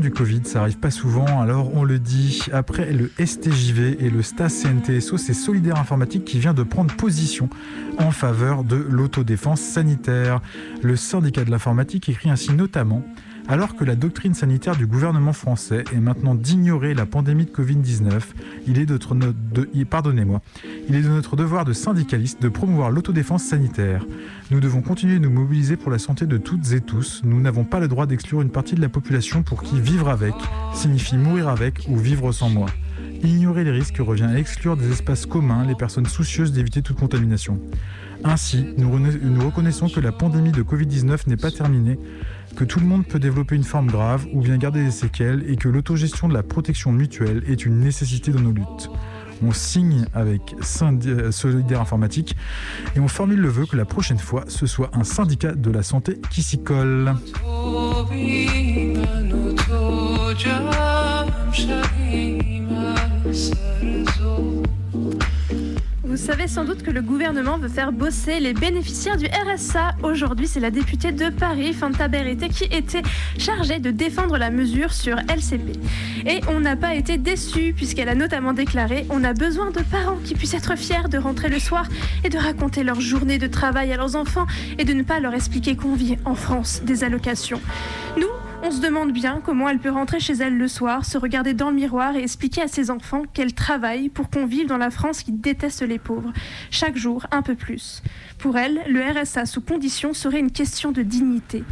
Du Covid, ça arrive pas souvent, alors on le dit. Après le STJV et le STAS c'est Solidaire Informatique qui vient de prendre position en faveur de l'autodéfense sanitaire. Le syndicat de l'informatique écrit ainsi notamment alors que la doctrine sanitaire du gouvernement français est maintenant d'ignorer la pandémie de Covid-19, il est de de- pardonnez-moi, il est de notre devoir de syndicaliste de promouvoir l'autodéfense sanitaire. Nous devons continuer de nous mobiliser pour la santé de toutes et tous. Nous n'avons pas le droit d'exclure une partie de la population pour qui vivre avec signifie mourir avec ou vivre sans moi. Ignorer les risques revient à exclure des espaces communs les personnes soucieuses d'éviter toute contamination. Ainsi, nous reconnaissons que la pandémie de Covid-19 n'est pas terminée, que tout le monde peut développer une forme grave ou bien garder des séquelles et que l'autogestion de la protection mutuelle est une nécessité dans nos luttes. On signe avec euh, Solidaire Informatique et on formule le vœu que la prochaine fois, ce soit un syndicat de la santé qui s'y colle. Vous savez sans doute que le gouvernement veut faire bosser les bénéficiaires du RSA. Aujourd'hui, c'est la députée de Paris, Fanta Berete, qui était chargée de défendre la mesure sur LCP. Et on n'a pas été déçus, puisqu'elle a notamment déclaré On a besoin de parents qui puissent être fiers de rentrer le soir et de raconter leur journée de travail à leurs enfants et de ne pas leur expliquer qu'on vit en France des allocations. Nous, on se demande bien comment elle peut rentrer chez elle le soir, se regarder dans le miroir et expliquer à ses enfants qu'elle travaille pour qu'on vive dans la France qui déteste les pauvres, chaque jour un peu plus. Pour elle, le RSA sous condition serait une question de dignité.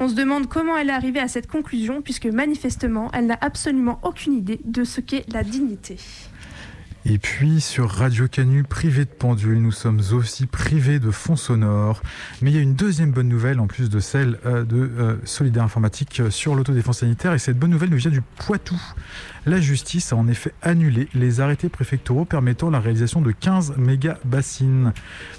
On se demande comment elle est arrivée à cette conclusion, puisque manifestement, elle n'a absolument aucune idée de ce qu'est la dignité. Et puis sur Radio Canu, privé de pendule, nous sommes aussi privés de fonds sonores. Mais il y a une deuxième bonne nouvelle en plus de celle euh, de euh, Solidaire Informatique euh, sur l'autodéfense sanitaire. Et cette bonne nouvelle nous vient du Poitou. La justice a en effet annulé les arrêtés préfectoraux permettant la réalisation de 15 méga bassines.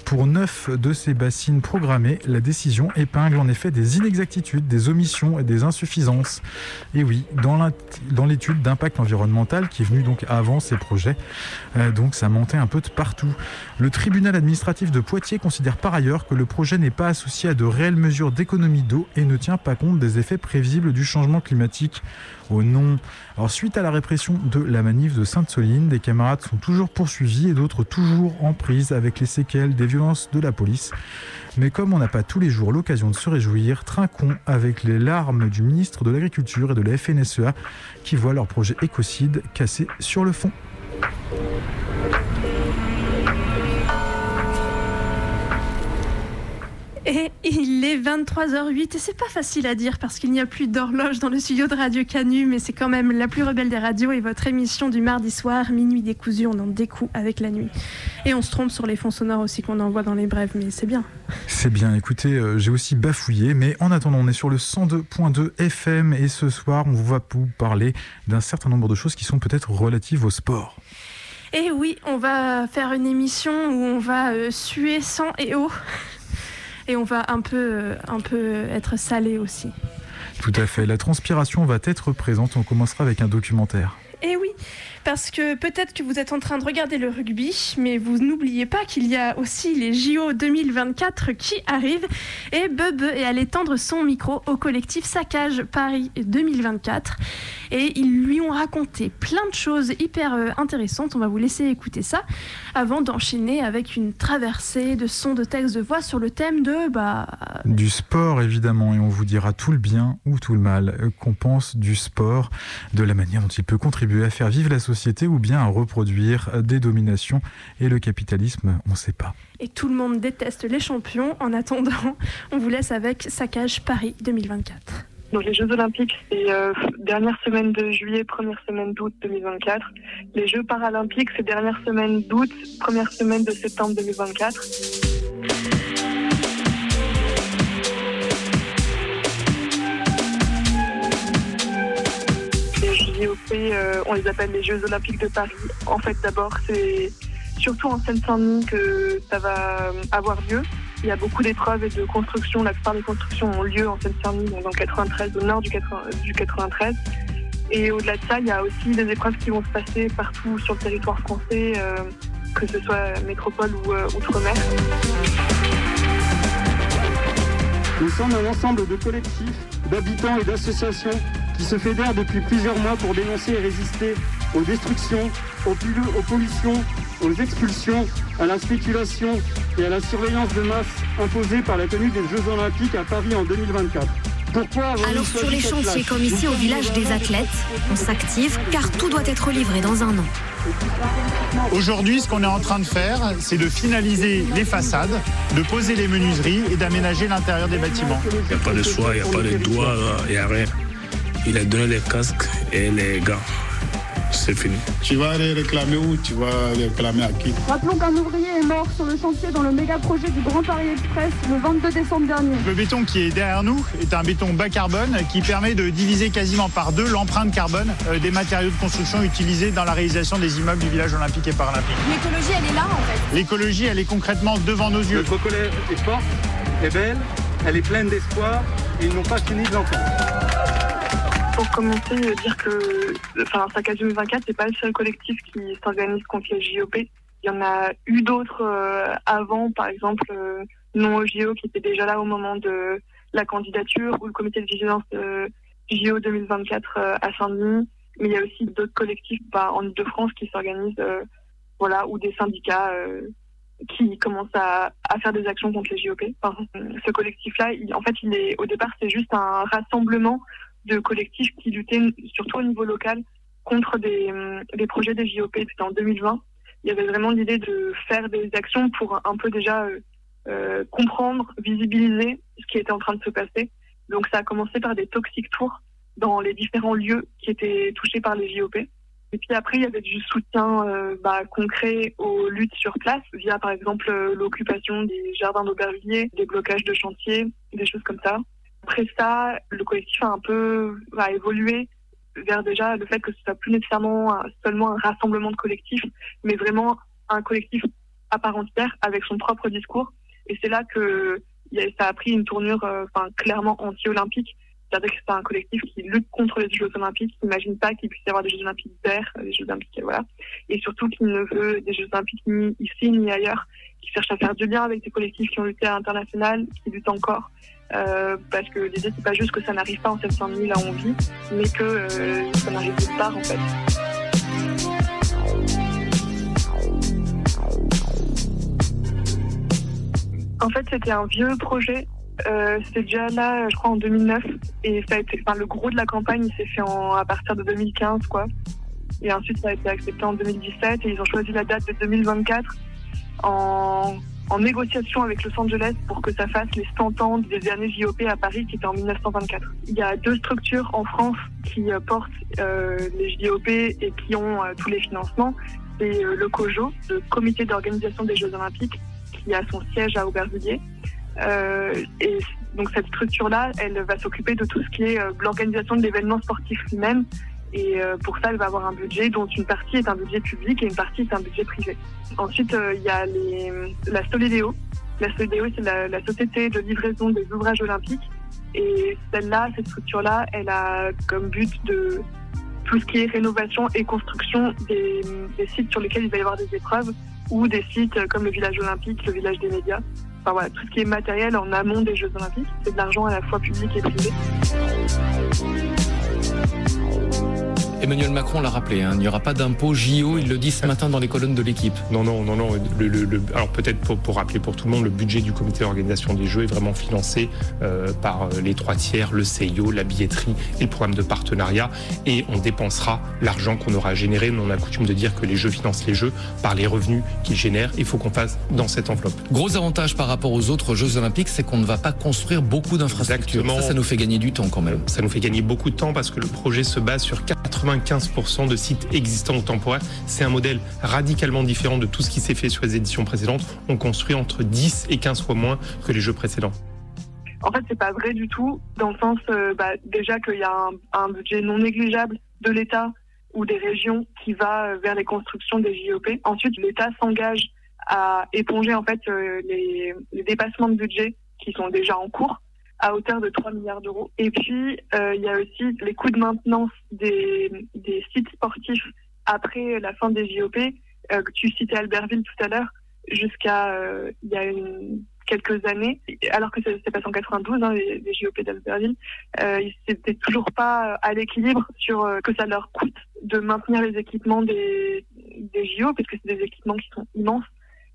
Pour 9 de ces bassines programmées, la décision épingle en effet des inexactitudes, des omissions et des insuffisances. Et oui, dans l'étude d'impact environnemental qui est venue donc avant ces projets, euh, donc ça montait un peu de partout. Le tribunal administratif de Poitiers considère par ailleurs que le projet n'est pas associé à de réelles mesures d'économie d'eau et ne tient pas compte des effets prévisibles du changement climatique. Oh non Alors suite à la répression de la manif de Sainte-Soline, des camarades sont toujours poursuivis et d'autres toujours en prise avec les séquelles des violences de la police. Mais comme on n'a pas tous les jours l'occasion de se réjouir, trinquons avec les larmes du ministre de l'Agriculture et de la FNSEA qui voient leur projet écocide cassé sur le fond. Et il est 23h08 et c'est pas facile à dire parce qu'il n'y a plus d'horloge dans le studio de Radio Canu, mais c'est quand même la plus rebelle des radios et votre émission du mardi soir, minuit décousu, on en découe avec la nuit. Et on se trompe sur les fonds sonores aussi qu'on envoie dans les brèves, mais c'est bien. C'est bien, écoutez, euh, j'ai aussi bafouillé, mais en attendant, on est sur le 102.2 FM et ce soir, on va vous parler d'un certain nombre de choses qui sont peut-être relatives au sport. Et oui, on va faire une émission où on va euh, suer sang et eau. Et on va un peu, euh, un peu être salé aussi. Tout à fait, la transpiration va être présente, on commencera avec un documentaire. Et oui, parce que peut-être que vous êtes en train de regarder le rugby, mais vous n'oubliez pas qu'il y a aussi les JO 2024 qui arrivent. Et Bebe est allé tendre son micro au collectif Saccage Paris 2024. Et ils lui ont raconté plein de choses hyper euh, intéressantes. On va vous laisser écouter ça avant d'enchaîner avec une traversée de sons, de textes, de voix sur le thème de... Bah... Du sport, évidemment. Et on vous dira tout le bien ou tout le mal euh, qu'on pense du sport, de la manière dont il peut contribuer à faire vivre la société ou bien à reproduire des dominations. Et le capitalisme, on ne sait pas. Et tout le monde déteste les champions. En attendant, on vous laisse avec Saccage Paris 2024. Donc les Jeux Olympiques, c'est euh, dernière semaine de juillet, première semaine d'août 2024. Les Jeux Paralympiques, c'est dernière semaine d'août, première semaine de septembre 2024. Les JOP, euh, on les appelle les Jeux Olympiques de Paris. En fait, d'abord, c'est surtout en Seine-Saint-Denis que ça va avoir lieu. Il y a beaucoup d'épreuves et de constructions. La plupart des constructions ont lieu en Seine-Saint-Denis, donc dans le 93, au nord du, 80, du 93. Et au-delà de ça, il y a aussi des épreuves qui vont se passer partout sur le territoire français, euh, que ce soit métropole ou euh, outre-mer. Nous sommes un ensemble de collectifs, d'habitants et d'associations qui se fédèrent depuis plusieurs mois pour dénoncer et résister aux destructions, aux, aux pollutions, aux expulsions, à la spéculation et à la surveillance de masse imposée par la tenue des Jeux Olympiques à Paris en 2024. Pourquoi Alors sur les chantiers comme ici au village des athlètes, on s'active car tout doit être livré dans un an. Aujourd'hui, ce qu'on est en train de faire, c'est de finaliser les façades, de poser les menuiseries et d'aménager l'intérieur des bâtiments. Il n'y a pas de soie, il n'y a pas de doigts, il n'y a rien. Il a donné les casques et les gants c'est fini. Tu vas aller réclamer où? Tu vas réclamer à qui? Rappelons qu'un ouvrier est mort sur le chantier dans le méga projet du Grand Paris Express le 22 décembre dernier. Le béton qui est derrière nous est un béton bas carbone qui permet de diviser quasiment par deux l'empreinte carbone euh, des matériaux de construction utilisés dans la réalisation des immeubles du village olympique et paralympique. L'écologie, elle est là en fait. L'écologie, elle est concrètement devant nos yeux. Notre colère est forte, est belle, elle est pleine d'espoir et ils n'ont pas fini de l'entendre pour commencer, dire que enfin, Saccage 2024, c'est pas le seul collectif qui s'organise contre les JOP. Il y en a eu d'autres euh, avant, par exemple, euh, non au JO qui étaient déjà là au moment de la candidature ou le comité de vigilance de JO 2024 euh, à Saint-Denis. Mais il y a aussi d'autres collectifs bah, en Ile-de-France qui s'organisent, voilà, ou des syndicats qui commencent à, faire des actions contre les JOP. Ce collectif-là, en fait, il est au départ, c'est juste un rassemblement de collectifs qui luttaient surtout au niveau local contre des, des projets des JOP. C'était en 2020. Il y avait vraiment l'idée de faire des actions pour un peu déjà euh, euh, comprendre, visibiliser ce qui était en train de se passer. Donc ça a commencé par des toxic tours dans les différents lieux qui étaient touchés par les JOP. Et puis après, il y avait du soutien euh, bah, concret aux luttes sur place, via par exemple euh, l'occupation des jardins d'Aubervilliers, des blocages de chantiers, des choses comme ça. Après ça, le collectif a un peu va évoluer vers déjà le fait que ce soit plus nécessairement seulement un rassemblement de collectifs, mais vraiment un collectif à part entière avec son propre discours. Et c'est là que ça a pris une tournure euh, enfin, clairement anti-olympique. C'est-à-dire que c'est un collectif qui lutte contre les Jeux Olympiques, qui n'imagine pas qu'il puisse y avoir des Jeux Olympiques verts, des Jeux Olympiques, voilà. Et surtout qui ne veut des Jeux Olympiques ni ici ni ailleurs, qui cherche à faire du lien avec des collectifs qui ont lutté à l'international, qui luttent encore, euh, parce que l'idée c'est pas juste que ça n'arrive pas en 700 là où on vit, mais que euh, ça n'arrive nulle part en fait. En fait, c'était un vieux projet. Euh, c'était déjà là, je crois, en 2009. Et ça a été, enfin, le gros de la campagne, s'est fait à partir de 2015, quoi. Et ensuite, ça a été accepté en 2017. Et ils ont choisi la date de 2024 en en négociation avec Los Angeles pour que ça fasse les 100 ans des derniers JOP à Paris qui était en 1924. Il y a deux structures en France qui euh, portent euh, les JOP et qui ont euh, tous les financements. C'est le COJO, le Comité d'organisation des Jeux Olympiques, qui a son siège à Aubervilliers. et donc cette structure-là, elle va s'occuper de tout ce qui est l'organisation de l'événement sportif lui-même, et euh, pour ça, elle va avoir un budget dont une partie est un budget public et une partie est un budget privé. Ensuite, euh, il y a la Solidéo. La Solidéo, c'est la, la, société de livraison des ouvrages olympiques. Et celle-là, cette structure-là, elle a comme but de tout ce qui est rénovation et construction des, des sites sur lesquels il va y avoir des épreuves ou des sites comme le village olympique, le village des médias. Enfin voilà, tout ce qui est matériel en amont des Jeux olympiques, c'est de l'argent à la fois public et privé. Emmanuel Macron l'a rappelé, hein, il n'y aura pas d'impôt JO, il le dit ce matin dans les colonnes de l'équipe. Non, non, non, non. Le, le, le, alors peut-être pour, pour, rappeler pour tout le monde, le budget du comité d'organisation des Jeux est vraiment financé euh, par les trois tiers, le CIO, la billetterie et le programme de partenariat. Et on dépensera l'argent qu'on aura généré. On a coutume de dire que les Jeux financent les Jeux par les revenus qu'ils génèrent. Il faut qu'on fasse dans cette enveloppe. Gros avantage par rapport aux autres Jeux olympiques, c'est qu'on ne va pas construire beaucoup d'infrastructures. Ça, ça nous fait gagner du temps quand même. Ça nous fait gagner beaucoup de temps parce que le projet se base sur 95% de sites existants ou temporaires. C'est un modèle radicalement différent de tout ce qui s'est fait sur les éditions précédentes. On construit entre 10 et 15 fois moins que les jeux précédents. En fait, c'est pas vrai du tout, dans le sens euh, bah, déjà qu'il y a un, budget non négligeable de l'État ou des régions qui va vers les constructions des JOP. Ensuite, l'État s'engage à éponger en fait euh, les dépassements de budget qui sont déjà en cours à hauteur de 3 milliards d'euros. Et puis, euh, il y a aussi les coûts de maintenance des, des sites sportifs après la fin des JOP. Euh, tu citais Albertville tout à l'heure, jusqu'à euh, il y a une, quelques années, alors que c'est passé en 92, hein, les, les JOP d'Albertville, euh, ils n'étaient toujours pas à l'équilibre sur euh, que ça leur coûte de maintenir les équipements des, des JO, parce que c'est des équipements qui sont immenses,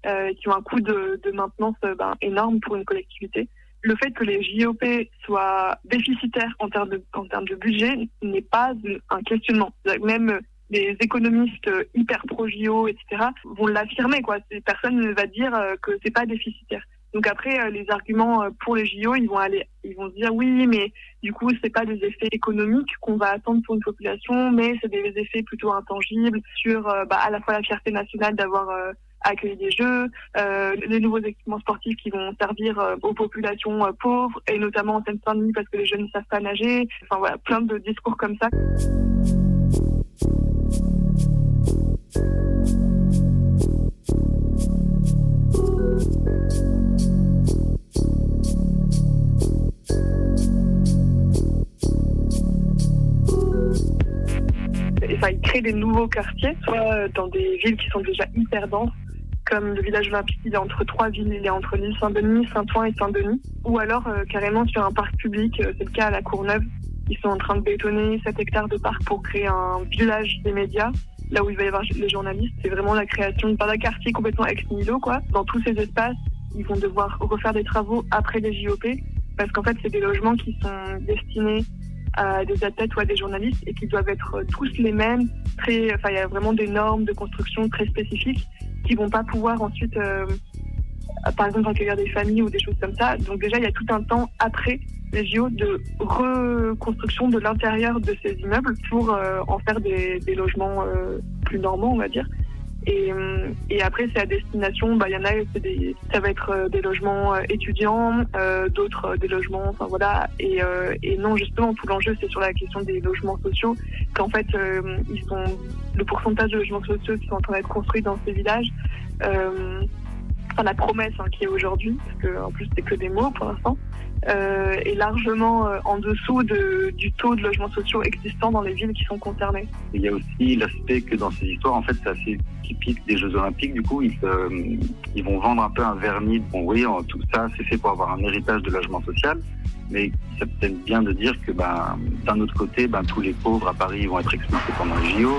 euh, qui ont un coût de, de maintenance ben, énorme pour une collectivité le fait que les JOP soient déficitaires en termes de, en termes de budget n'est pas un questionnement. Même les économistes hyper pro-JO, etc., vont l'affirmer. quoi. Personne ne va dire que c'est pas déficitaire. Donc après, les arguments pour les JO, ils vont aller, ils vont dire oui, mais du coup, c'est pas des effets économiques qu'on va attendre pour une population, mais c'est des effets plutôt intangibles sur bah, à la fois la fierté nationale d'avoir accueillir des jeux, euh, les nouveaux équipements sportifs qui vont servir euh, aux populations euh, pauvres et notamment en Seine-Saint-Denis parce que les jeunes ne savent pas nager. Enfin voilà, plein de discours comme ça. Ça, il crée des nouveaux quartiers, soit dans des villes qui sont déjà hyper denses, comme le village olympique, il est entre trois villes, il est entre l'île Saint-Denis, Saint-Ouen et Saint-Denis, ou alors euh, carrément sur un parc public, euh, c'est le cas à la Courneuve. Ils sont en train de bétonner 7 hectares de parc pour créer un village des médias, là où il va y avoir les journalistes. C'est vraiment la création d'un quartier complètement ex nihilo, quoi. Dans tous ces espaces, ils vont devoir refaire des travaux après les JOP, parce qu'en fait, c'est des logements qui sont destinés à des athlètes ou à des journalistes et qui doivent être tous les mêmes. Très, enfin, il y a vraiment des normes de construction très spécifiques qui vont pas pouvoir ensuite, euh, par exemple, accueillir des familles ou des choses comme ça. Donc déjà, il y a tout un temps après les JO de reconstruction de l'intérieur de ces immeubles pour euh, en faire des, logements euh, plus normaux, on va dire. Et, et après, c'est à destination, bah, il y en a, des, ça va être des logements étudiants, euh, d'autres des logements, enfin voilà. Et, euh, et non, justement, tout l'enjeu, c'est sur la question des logements sociaux, qu'en fait, euh, ils sont, le pourcentage de logements sociaux qui sont en train d'être construits dans ces villages, la promesse hein, qui est aujourd'hui, parce que en plus c'est que des mots pour l'instant, euh, est largement euh, en dessous de, du taux de logements sociaux existants dans les villes qui sont concernées. Il y a aussi l'aspect que dans ces histoires, en fait, c'est assez typique des Jeux Olympiques. Du coup, ils, euh, ils vont vendre un peu un vernis. Bon, oui, tout ça, c'est fait pour avoir un héritage de logement social. Mais c'est peut-être bien de dire que, ben, d'un autre côté, ben, tous les pauvres à Paris vont être expulsés pendant les JO.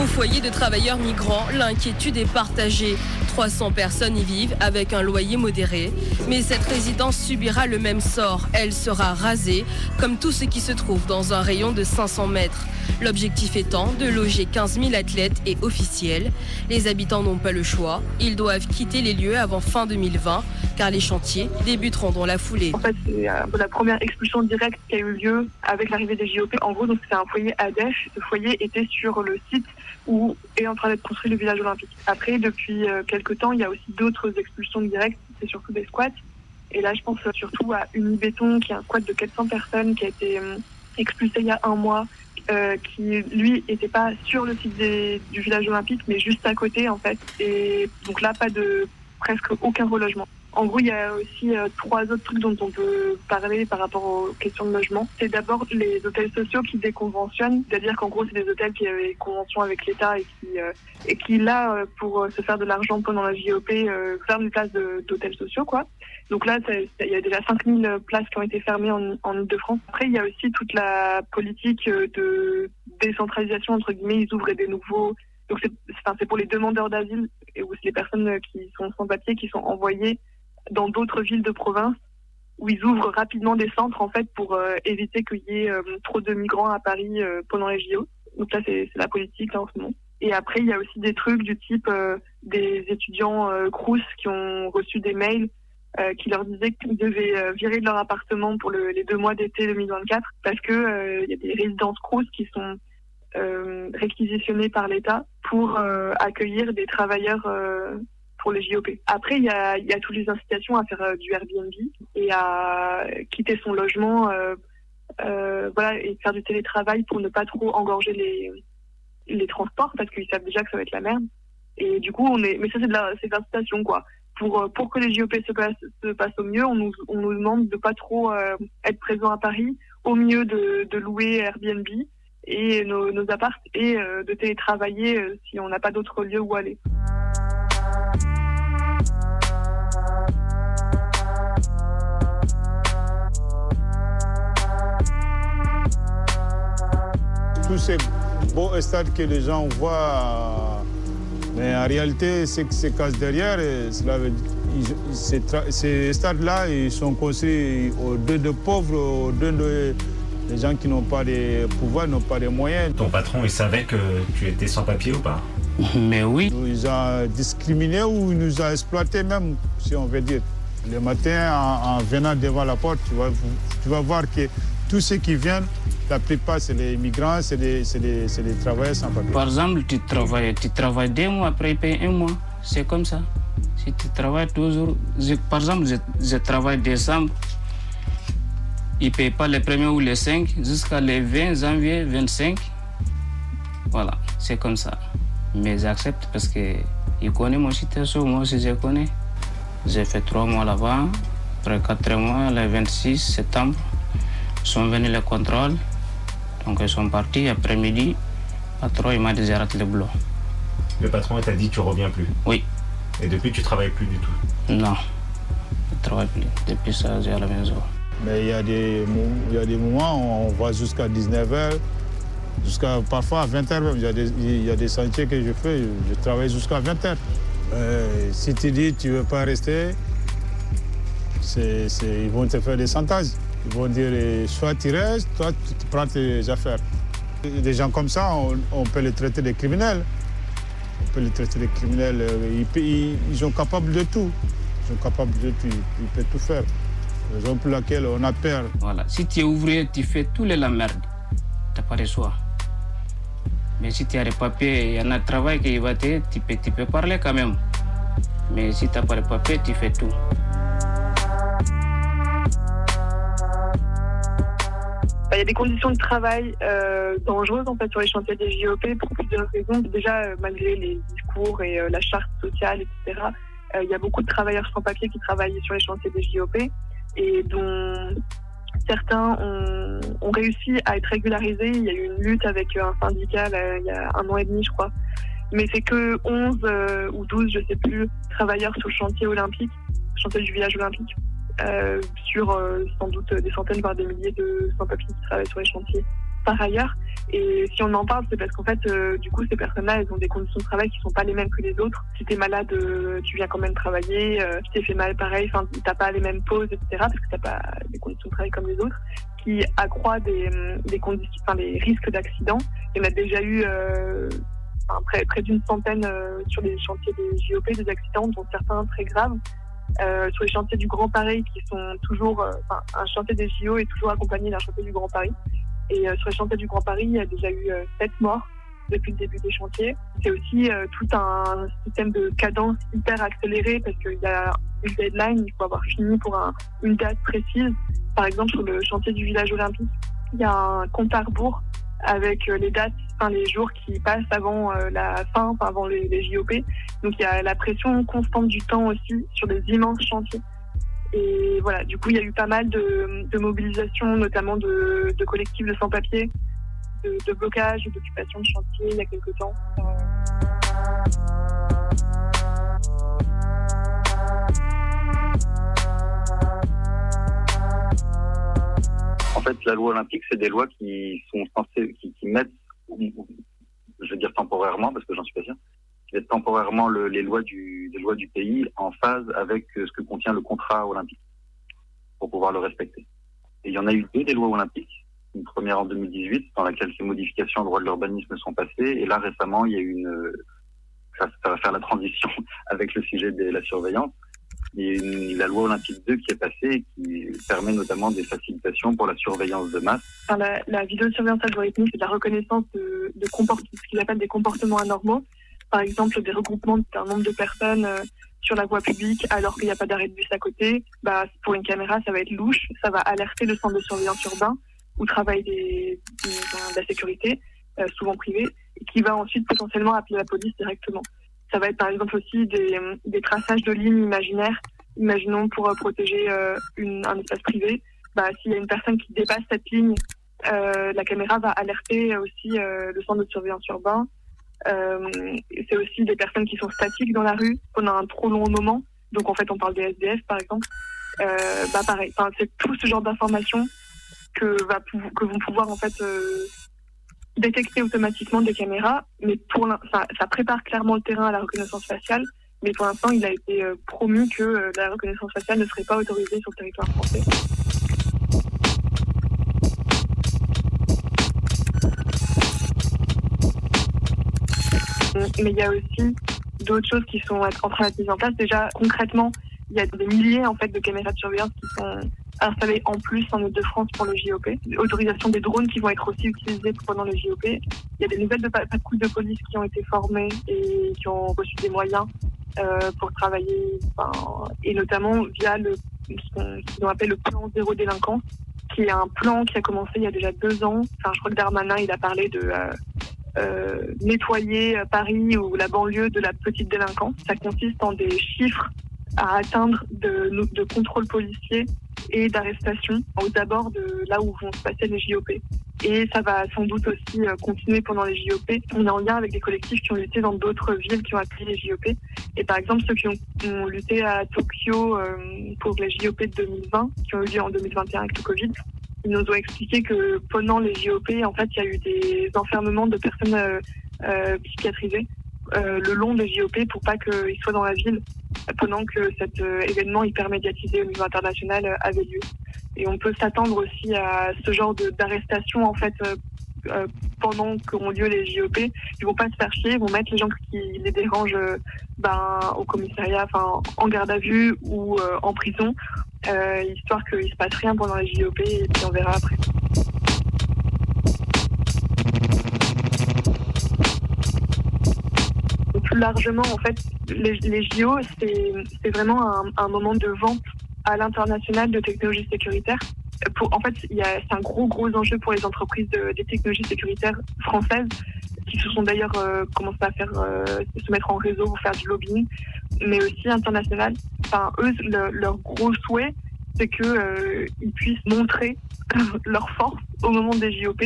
Au foyer de travailleurs migrants, l'inquiétude est partagée. 300 personnes y vivent avec un loyer modéré. Mais cette résidence subira le même sort. Elle sera rasée, comme tout ce qui se trouve dans un rayon de 500 mètres. L'objectif étant de loger 15 000 athlètes et officiels. Les habitants n'ont pas le choix. Ils doivent quitter les lieux avant fin 2020, car les chantiers débuteront dans la foulée. En fait, c'est la première expulsion directe qui a eu lieu avec l'arrivée des JOP. En gros, c'est un foyer ADEF. Ce foyer était sur le site où est en train d'être construit le village olympique. Après, depuis euh, quelques temps, il y a aussi d'autres expulsions directes, c'est surtout des squats. Et là, je pense surtout à Unibéton, qui est un squat de 400 personnes, qui a été euh, expulsé il y a un mois, euh, qui, lui, n'était pas sur le site des, du village olympique, mais juste à côté, en fait. Et donc là, pas de presque aucun relogement. En gros, il y a aussi euh, trois autres trucs dont on peut parler par rapport aux questions de logement. C'est d'abord les hôtels sociaux qui déconventionnent, c'est-à-dire qu'en gros, c'est des hôtels qui avaient convention avec l'État et qui, euh, et qui là, euh, pour se faire de l'argent pendant la JOP, euh, ferment les places d'hôtels sociaux, quoi. Donc là, il y a déjà 5000 places qui ont été fermées en, en Ile-de-France. Après, il y a aussi toute la politique euh, de décentralisation, entre guillemets. Ils ouvrent des nouveaux... Donc c'est enfin, pour les demandeurs d'asile et ou les personnes euh, qui sont sans papier qui sont envoyées dans d'autres villes de province où ils ouvrent rapidement des centres en fait pour euh, éviter qu'il y ait euh, trop de migrants à Paris euh, pendant les JO. Donc là c'est la politique là, en ce moment. Et après il y a aussi des trucs du type euh, des étudiants euh, Crous qui ont reçu des mails euh, qui leur disaient qu'ils devaient virer de leur appartement pour le- les deux mois d'été 2024 parce que il y a des résidences Crous qui sont réquisitionnées par l'État pour accueillir des travailleurs pour les JOP. Après, il y a, y a toutes les incitations à faire euh, du Airbnb et à quitter son logement, euh, euh, voilà, et faire du télétravail pour ne pas trop engorger les, les transports parce qu'ils savent déjà que ça va être la merde. Et du coup, on est, mais ça c'est de la, c'est quoi. Pour pour que les JOP se passent se passent au mieux, on nous on nous demande de pas trop euh, être présent à Paris, au mieux de de louer Airbnb et nos, nos apparts et euh, de télétravailler si on n'a pas d'autre lieu où aller. Tous ces beaux stades que les gens voient, mais en réalité, ce qui se cache derrière, ces, stades-là, ils sont construits aux deux de pauvres, aux deux de des gens qui n'ont pas de pouvoir, n'ont pas de moyens. Ton patron, il savait que tu étais sans papier ou pas? Mais oui. Il nous a discriminés ou il nous a exploités même, si on veut dire. Le matin, en, en venant devant la porte, tu vas, tu vas voir que tous ceux qui viennent, la plupart, c'est les migrants, c'est des travailleurs sans papier. Par exemple, tu travailles, tu travailles deux mois, après il paye un mois. C'est comme ça. Si tu travailles toujours, je- par exemple, je, je travaille décembre, il ne paye pas les premiers ou les 5 jusqu'à les 20 janvier, 25. Voilà, c'est comme ça. Mais j'accepte parce que il connaît mon situation, moi aussi je connais. J'ai fait trois mois là-bas. Après quatre mois, le 26 septembre, sont venus les contrôles. Donc ils sont partis après-midi. Patron, il m'a dit j'arrête le boulot. Le patron, il t'a dit tu reviens plus Oui. Et depuis, tu travailles plus du tout Non, je ne travaille plus. Depuis ça, j'ai à la maison. Mais il y, a des, y a des moments où on va jusqu'à 19h, jusqu'à parfois à 20h même. Il y, a des, il y a des sentiers que je fais, je travaille jusqu'à 20h. Euh, si tu dis tu ne veux pas rester, ils vont te faire des chantages. Ils vont dire eh, soit tu restes, soit tu, prends tes affaires. Des gens comme ça, on, on peut les traiter de criminels. On peut les traiter de criminels. euh, Ils, ils- ils sont capables de tout. Ils sont capables de tout. Ils, peuvent tout faire. Raison pour laquelle on a peur. Voilà. Si tu es ouvrier, tu fais tous les la merde. Tu n'as pas de choix. Mais si tu as des papiers, il y en a de travail qui va te, tu peux, parler quand même. Mais si tu n'as pas de papiers, tu fais tout. Bah, Il y a des conditions de travail euh, dangereuses en fait sur les chantiers des JOP pour plusieurs raisons. Déjà, euh, malgré les discours et euh, la charte sociale, etc., il y a beaucoup de travailleurs sans papier qui travaillent sur les chantiers des JOP et dont certains ont, ont réussi à être régularisés. Il y a eu une lutte avec un syndicat là, il y a un an et demi, je crois. Mais c'est que 11 euh, ou 12, je sais plus, travailleurs sur le chantier olympique, chantier du village olympique euh, sur euh, sans doute des centaines, voire des milliers de sans-papiers qui travaillent sur les chantiers par ailleurs. Et si on en parle, c'est parce qu'en fait, euh, du coup, ces personnes-là, elles ont des conditions de travail qui sont pas les mêmes que les autres. Si t'es malade, euh, tu viens quand même travailler. Euh, si t'es fait mal, pareil. Enfin, t'as pas les mêmes pauses, etc. Parce que t'as pas des conditions de travail comme les autres, qui accroît des, des conditions, enfin, les risques d'accident. Il y en a déjà eu euh, enfin, près, près d'une centaine euh, sur les chantiers des JOP, des accidents, dont certains très graves. Euh, sur les chantiers du Grand Paris qui sont toujours, euh, enfin, un chantier des JO est toujours accompagné d'un chantier du Grand Paris. Et euh, sur les chantiers du Grand Paris, il y a déjà eu euh, sept morts depuis le début des chantiers. C'est aussi euh, tout un système de cadence hyper accéléré parce qu'il y a une deadline, il faut avoir fini pour un- une date précise. Par exemple, sur le chantier du village olympique, il y a un compte à rebours avec les dates, enfin les jours qui passent avant la fin, avant les, les JOP. Donc il y a la pression constante du temps aussi sur des immenses chantiers. Et voilà, du coup, il y a eu pas mal de, mobilisations, notamment de, collectifs de sans-papiers, de, de blocage et d'occupation de chantier il y a quelques temps. En fait, la loi olympique, c'est des lois qui sont censées, qui, qui mettent, je vais dire temporairement, parce que j'en suis pas sûr, mettent temporairement le, les lois du, lois du pays en phase avec euh, ce que contient le contrat olympique, pour pouvoir le respecter. Et il y en a eu deux des lois olympiques. Une première en 2018, dans laquelle ces modifications au droit de l'urbanisme sont passées. Et là, récemment, il y a eu une, ça, va faire la transition avec le sujet de la surveillance. Il y a une, la loi olympique 2 qui est passée et qui permet notamment des facilitations pour la surveillance de masse. Enfin, la, la vidéosurveillance algorithmique, c'est la reconnaissance de, de ce qu'il appelle des comportements anormaux. Par exemple, des regroupements d'un nombre de personnes euh, sur la voie publique alors qu'il n'y a pas d'arrêt de bus à côté. Bah, pour une caméra, ça va être louche. Ça va alerter le centre de surveillance urbain où travaille des, de la sécurité, euh, souvent privée, et qui va ensuite potentiellement appeler la police directement. Ça va être par exemple aussi des, des traçages de lignes imaginaires. Imaginons pour euh, protéger une, un espace privé, bah, s'il y a une personne qui dépasse cette ligne, la caméra va alerter aussi le centre de surveillance urbain. Euh, c'est aussi des personnes qui sont statiques dans la rue pendant un trop long moment. Donc en fait, on parle des SDF par exemple. Euh, bah pareil, enfin, c'est tout ce genre d'informations que, vont pouvoir en fait euh, détecter automatiquement des caméras, mais pour ça, prépare clairement le terrain à la reconnaissance faciale. Mais pour l'instant, il a été promu que la reconnaissance faciale ne serait pas autorisée sur le territoire français. Mais il y a aussi d'autres choses qui sont en train d'être mises en place. Déjà, concrètement, il y a des milliers en fait de caméras de surveillance qui sont installées en plus en Ile-de-France pour le JOP. Autorisation des drones qui vont être aussi utilisés pendant le JOP. Il y a des nouvelles de patrouilles de police qui ont été formées et qui ont reçu des moyens euh, pour travailler, enfin, et notamment via le, ce qu'on appelle le plan zéro délinquance, qui est un plan qui a commencé il y a déjà deux ans. Enfin, je crois que Darmanin, il a parlé de euh, euh, nettoyer Paris ou la banlieue de la petite délinquance. Ça consiste en des chiffres à atteindre de, contrôle policier et d'arrestation aux abords de là où vont se passer les JOP. Et ça va sans doute aussi euh, continuer pendant les JOP. On est en lien avec des collectifs qui ont lutté dans d'autres villes qui ont appris les JOP. Et par exemple, ceux qui ont, ont lutté à Tokyo euh, pour les JOP de 2020, qui ont eu lieu en 2021 avec le Covid, ils nous ont expliqué que pendant les JOP, en fait, il y a eu des enfermements de personnes euh, euh, psychiatrisées euh, le long des JOP pour pas qu'ils soient dans la ville pendant que cet euh, événement hyper médiatisé au niveau international euh, avait lieu. Et on peut s'attendre aussi à ce genre d'arrestation en fait euh, pendant qu'ont lieu les JOP. Ils vont pas se faire chier, ils vont mettre les gens qui les dérangent ben, au commissariat, enfin en garde à vue ou en prison, histoire qu'il se passe rien pendant les JOP et puis on verra après. plus largement, en fait, les, les JO, c'est vraiment un, un, moment de vente à l'international de technologies sécuritaires. En fait, c'est un gros, gros enjeu pour les entreprises de, des technologies sécuritaires françaises qui se sont d'ailleurs euh, commencé à faire euh, se mettre en réseau pour faire du lobbying, mais aussi international. Enfin, eux, le, leur gros souhait, c'est que euh, puissent montrer leur force au moment des JOP.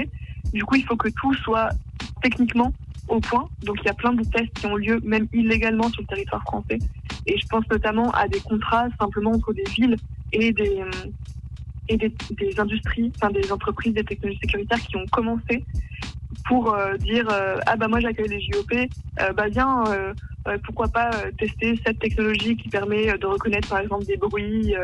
Du coup, il faut que tout soit techniquement au point. Donc il y a plein de tests qui ont lieu même illégalement sur le territoire français. Et je pense notamment à des contrats simplement entre des villes et des et des, industries, enfin des entreprises des technologies sécuritaires qui ont commencé pour euh, dire euh, ah bah moi j'accueille les JOP, euh, bah viens pourquoi pas tester cette technologie qui permet de reconnaître par exemple des bruits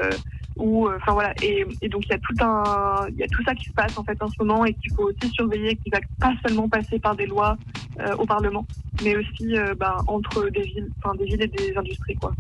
ou enfin voilà et, donc il y a tout un il y a tout ça qui se passe en fait en ce moment et qu'il faut aussi surveiller qui va pas seulement passer par des lois euh, au Parlement mais aussi euh, bah, entre des villes enfin des villes et des industries quoi.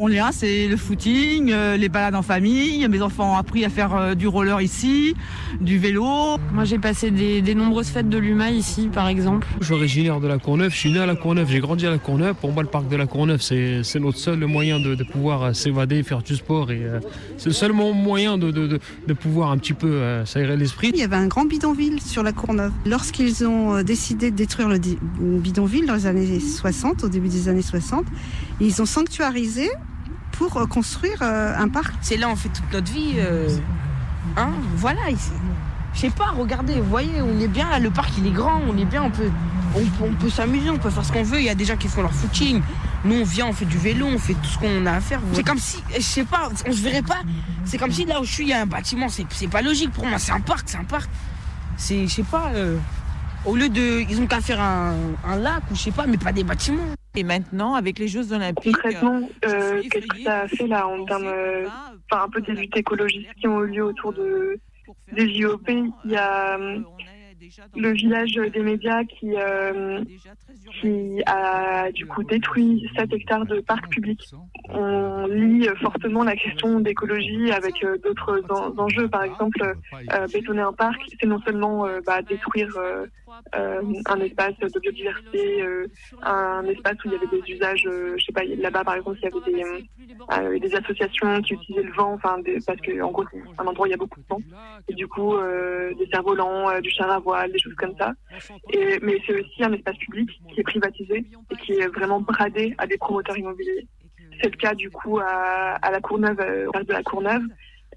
On est là, c'est le footing, euh, les balades en famille. Mes enfants ont appris à faire euh, du roller ici, du vélo. Moi, j'ai passé des, des nombreuses fêtes de l'UMA ici, par exemple. Je suis originaire de la Courneuve, je suis né à la Courneuve, j'ai grandi à la Courneuve. Pour moi, le parc de la Courneuve, c'est c'est notre seul moyen de, de pouvoir euh, s'évader, faire du sport. et euh, C'est le seul mo- moyen de, de, de- de pouvoir un petit peu euh, s'aérer l'esprit. Il y avait un grand bidonville sur la Courneuve. Lorsqu'ils ont décidé de détruire le di- bidonville dans les années 60, au début des années 60, ils ont sanctuarisé pour euh, construire euh, un parc. C'est là on fait toute notre vie. euh, hein, voilà. ici. Je sais pas, regardez, vous voyez, on est bien le parc il est grand, on est bien, on peut, on, peut- s'amuser, on peut faire ce qu'on veut. Il y a des gens qui font leur footing. Nous on vient, on fait du vélo, on fait tout ce qu'on a à faire. C'est comme si, je sais pas, on se verrait pas. C'est comme si là où je suis, il y a un bâtiment. C'est pas logique pour moi. C'est un parc, c'est un parc. C'est, je sais pas. Au lieu de, ils ont qu'à faire un, un lac ou je sais pas, mais pas des bâtiments. Et maintenant, avec les Jeux Olympiques. Concrètement, euh, qu'est-ce que ça a fait là en termes, euh, enfin un peu des luttes écologistes qui ont eu lieu autour de des JOP Il y a euh, le village des médias qui euh, qui a du coup détruit 7 hectares de parcs publics. On lie fortement la question d'écologie avec euh, d'autres en- enjeux. Par exemple, euh, bétonner un parc, c'est non seulement bah, détruire un espace de biodiversité, un espace où il y avait des usages, je sais pas, là-bas par exemple, il y avait des, des associations qui utilisaient le vent, enfin, parce que en gros c'est un endroit où il y a beaucoup de vent, et du coup des cerfs-volants, du char à voile, des choses comme ça. Et, mais c'est aussi un espace public qui est privatisé et qui est vraiment bradé à des promoteurs immobiliers. C'est le cas du coup à, à la Courneuve, euh, au parc de la Courneuve.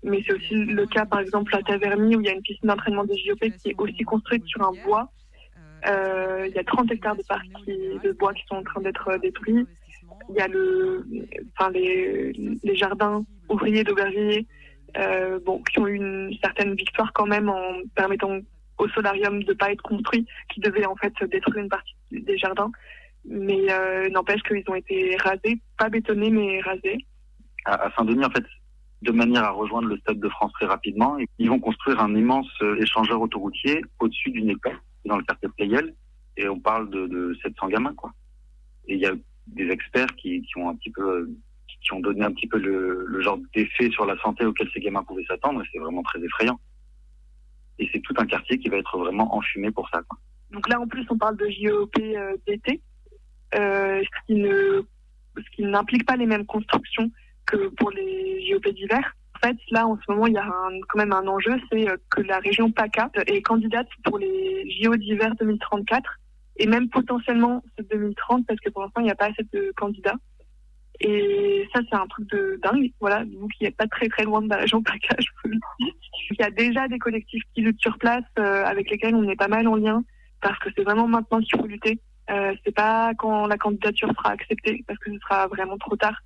Mais c'est aussi le cas, par exemple, à Taverny, où il y a une piscine d'entraînement des JOP qui est aussi construite sur un bois. Euh, il y a 30 hectares de parcs de bois qui sont en train d'être euh, détruits. Il y a le, enfin, les, les jardins ouvriers d'Aubervilliers, euh, bon, qui ont eu une certaine victoire quand même en permettant au solarium de pas être construit, qui devait en fait détruire une partie des jardins. Mais euh, n'empêche qu'ils ont été rasés, pas bétonnés, mais rasés. à, à Saint-Denis, en fait, de manière à rejoindre le Stade de France très rapidement. Ils vont construire un immense euh, échangeur autoroutier au-dessus d'une école, dans le quartier de Pleyel, et on parle de, de 700 gamins, quoi. Et il y a des experts qui, ont un petit peu, qui ont donné un petit peu le, le genre d'effet sur la santé auquel ces gamins pouvaient s'attendre, et c'est vraiment très effrayant. Et c'est tout un quartier qui va être vraiment enfumé pour ça. Donc là, en plus, on parle de JOP euh, d'été, euh, ce qui n'implique pas les mêmes constructions que pour les JOP d'hiver. En fait, là, en ce moment, il y a quand même un enjeu, c'est euh, que la région PACA est candidate pour les JO d'hiver 2034 et même potentiellement ce 2030 parce que pour l'instant, il n'y a pas assez de candidats. Et ça, c'est un truc de dingue. Voilà, vous qui n'êtes pas très très loin de la région PACA, je vous le dis. Il y a déjà des collectifs qui luttent sur place euh, avec lesquels on est pas mal en lien parce que c'est vraiment maintenant qu'il faut lutter. Euh, c'est pas quand la candidature sera acceptée parce que ce sera vraiment trop tard.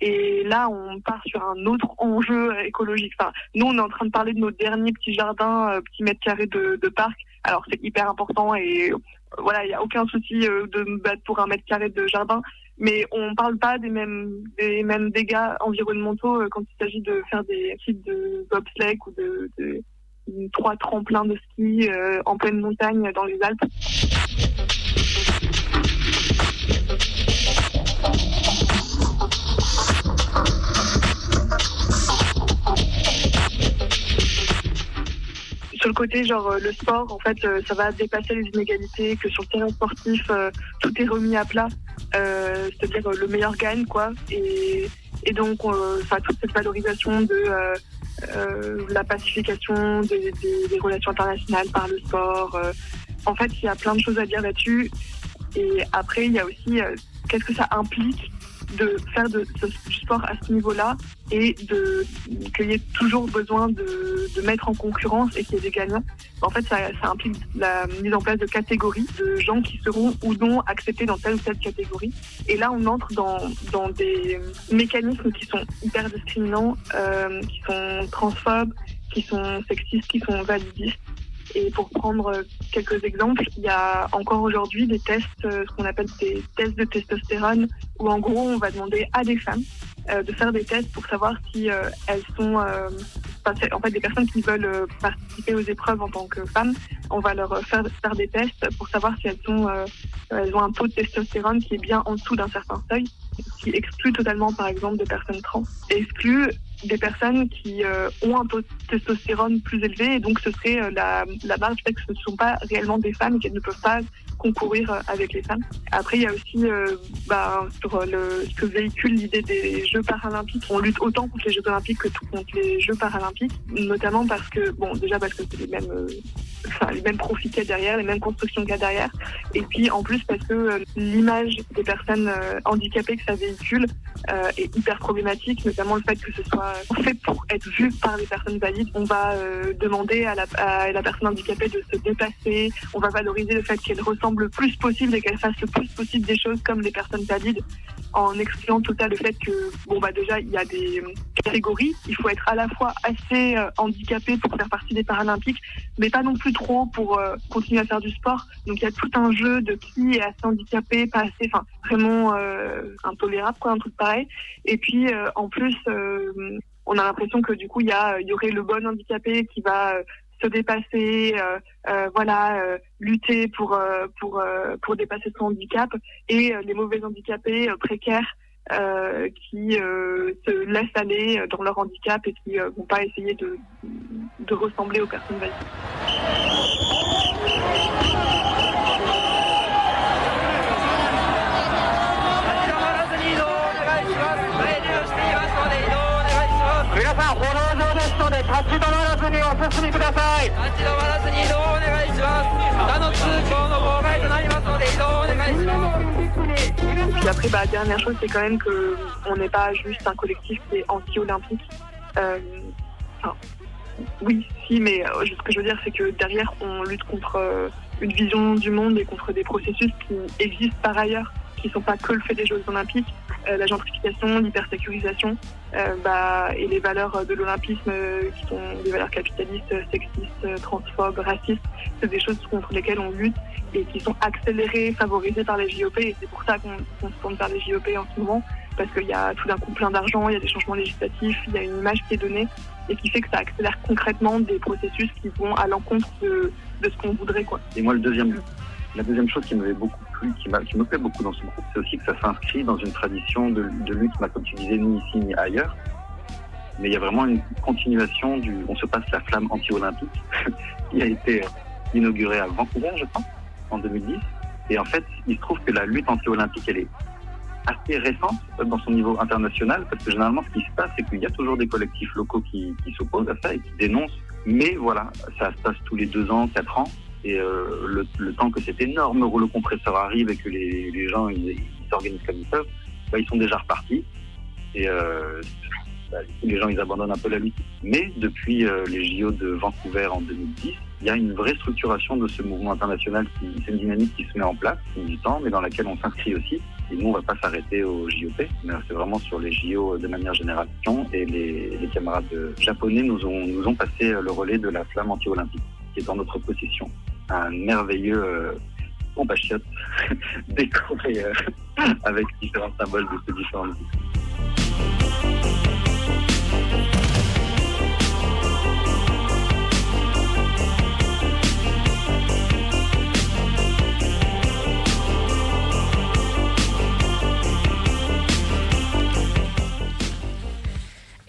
Et là, on part sur un autre enjeu écologique. Enfin, nous, on est en train de parler de nos derniers petits jardins, euh, petits mètres carrés de, de parc. Alors, c'est hyper important et euh, voilà, il n'y a aucun souci euh, de me battre pour un mètre carré de jardin. Mais on parle pas des mêmes, des mêmes dégâts environnementaux euh, quand il s'agit de faire des sites de bobsleigh ou de, de, de trois tremplins de ski euh, en pleine montagne dans les Alpes. Sur le côté genre euh, le sport en fait euh, ça va dépasser les inégalités que sur le terrain sportif euh, tout est remis à plat. C'est-à-dire le meilleur gagne quoi. Et, donc enfin toute cette valorisation de la pacification des, des- relations internationales par le sport en fait il y a plein de choses à dire là-dessus. Et après il y a aussi qu'est-ce que ça implique de faire de, du sport à ce niveau-là et qu'il y ait toujours besoin de, de mettre en concurrence et qu'il y ait des gagnants. En fait, ça, ça implique la mise en place de catégories de gens qui seront ou non acceptés dans telle ou telle catégorie. Et là, on entre dans, dans des mécanismes qui sont hyper discriminants, euh, qui sont transphobes, qui sont sexistes, qui sont validistes. Et pour prendre euh, quelques exemples, il y a encore aujourd'hui des tests, euh, ce qu'on appelle des tests de testostérone, où en gros on va demander à des femmes euh, de faire des tests pour savoir si elles sont, en fait, des personnes qui veulent participer aux épreuves en tant que femmes, on va leur faire faire des tests pour savoir si elles sont, elles ont un taux de testostérone qui est bien en dessous d'un certain seuil. qui exclut totalement, par exemple, des personnes trans, exclut des personnes qui euh, ont un taux de testostérone plus élevé, et donc ce serait euh, la, la marge que ce ne sont pas réellement des femmes qu'elles ne peuvent pas concourir euh, avec les femmes. Après, il y a aussi euh, bah, sur le, ce que véhicule l'idée des Jeux paralympiques. On lutte autant contre les Jeux olympiques que contre les Jeux paralympiques, notamment parce que, bon, déjà parce que c'est les mêmes, euh, enfin, les mêmes profits qu'il y a derrière, les mêmes constructions qu'il y a derrière, et puis en plus parce que euh, l'image des personnes euh, handicapées que ça véhicule euh, est hyper problématique, notamment le fait que ce soit fait pour être vu par les personnes valides. On va euh, demander à la, à la personne handicapée de se dépasser, on va valoriser le fait qu'elle le plus possible et qu'elle fasse le plus possible des choses comme les personnes valides, en excluant tout ça le fait que, bon bah déjà, il y a des euh, catégories, il faut être à la fois assez euh, handicapé pour faire partie des Paralympiques, mais pas non plus trop pour euh, continuer à faire du sport. Donc il y a tout un jeu de qui est assez handicapé, pas assez, enfin vraiment intolérable, quoi, un truc pareil. Et puis en plus, on a l'impression que du coup il y a, il y aurait le bon handicapé qui va se dépasser, euh, euh, voilà, euh, lutter pour pour pour dépasser son handicap, et les mauvais handicapés précaires euh, qui euh, se laissent aller dans leur handicap et qui euh, vont pas essayer de de ressembler aux personnes valides. Puis après, bah, dernière chose, c'est quand même que on n'est pas juste un collectif qui est anti-olympique. Euh, oui, si, mais euh, ce que je veux dire, c'est que derrière, on lutte contre euh, une vision du monde et contre des processus qui existent par ailleurs, qui ne sont pas que le fait des Jeux olympiques. Euh, la gentrification, l'hypersécurisation euh, bah, et les valeurs euh, de l'olympisme qui sont des valeurs capitalistes, sexistes, transphobes, racistes, c'est des choses contre lesquelles on lutte et qui sont accélérées, favorisées par les JOP et c'est pour ça qu'on se tourne vers les JOP en ce moment parce qu'il y a tout d'un coup plein d'argent, il y a des changements législatifs, il y a une image qui est donnée et qui fait que ça accélère concrètement des processus qui vont à l'encontre de, de ce qu'on voudrait. Quoi. Et moi, le deuxième, la deuxième chose qui m'avait beaucoup plu, qui, qui me plaît beaucoup dans ce groupe, c'est aussi que ça s'inscrit dans une tradition de, de lutte, bah, comme tu disais, ni ici ni ailleurs. Mais il y a vraiment une continuation du. On se passe la flamme anti-olympique, qui a été inaugurée à Vancouver, je crois, en 2010. Et en fait, il se trouve que la lutte anti-olympique, elle est assez récente dans son niveau international, parce que généralement, ce qui se passe, c'est qu'il y a toujours des collectifs locaux qui, qui s'opposent à ça et qui dénoncent. Mais voilà, ça se passe tous les deux ans, quatre ans. Et euh, le, temps que cet énorme rouleau compresseur arrive et que les, gens s'organisent comme ils peuvent, bah, ils sont déjà repartis. Et euh, bah, les gens ils abandonnent un peu la lutte. Mais depuis euh, les JO de Vancouver en 2010, il y a une vraie structuration de ce mouvement international. C'est une dynamique qui se met en place, qui du temps, mais dans laquelle on s'inscrit aussi. Et nous, on va pas s'arrêter aux JOP, mais c'est vraiment sur les JO de manière générale. Et les, les camarades japonais nous ont, nous ont passé le relais de la flamme anti-olympique, qui est en notre possession. Un merveilleux euh, chiottes décoré euh, avec différents symboles de ces différents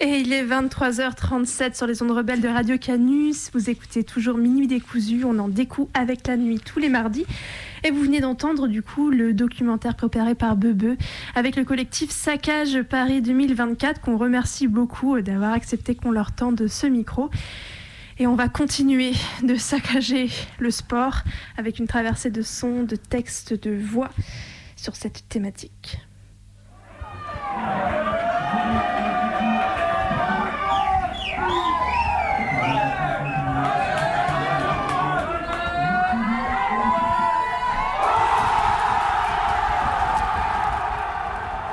Et il est 23h37 sur les ondes rebelles de Radio Canus. Vous écoutez toujours Minuit décousu. On en découe avec la nuit tous les mardis. Et vous venez d'entendre du coup le documentaire préparé par Bebe avec le collectif Saccage Paris 2024 qu'on remercie beaucoup d'avoir accepté qu'on leur tende ce micro. Et on va continuer de saccager le sport avec une traversée de sons, de textes, de voix sur cette thématique.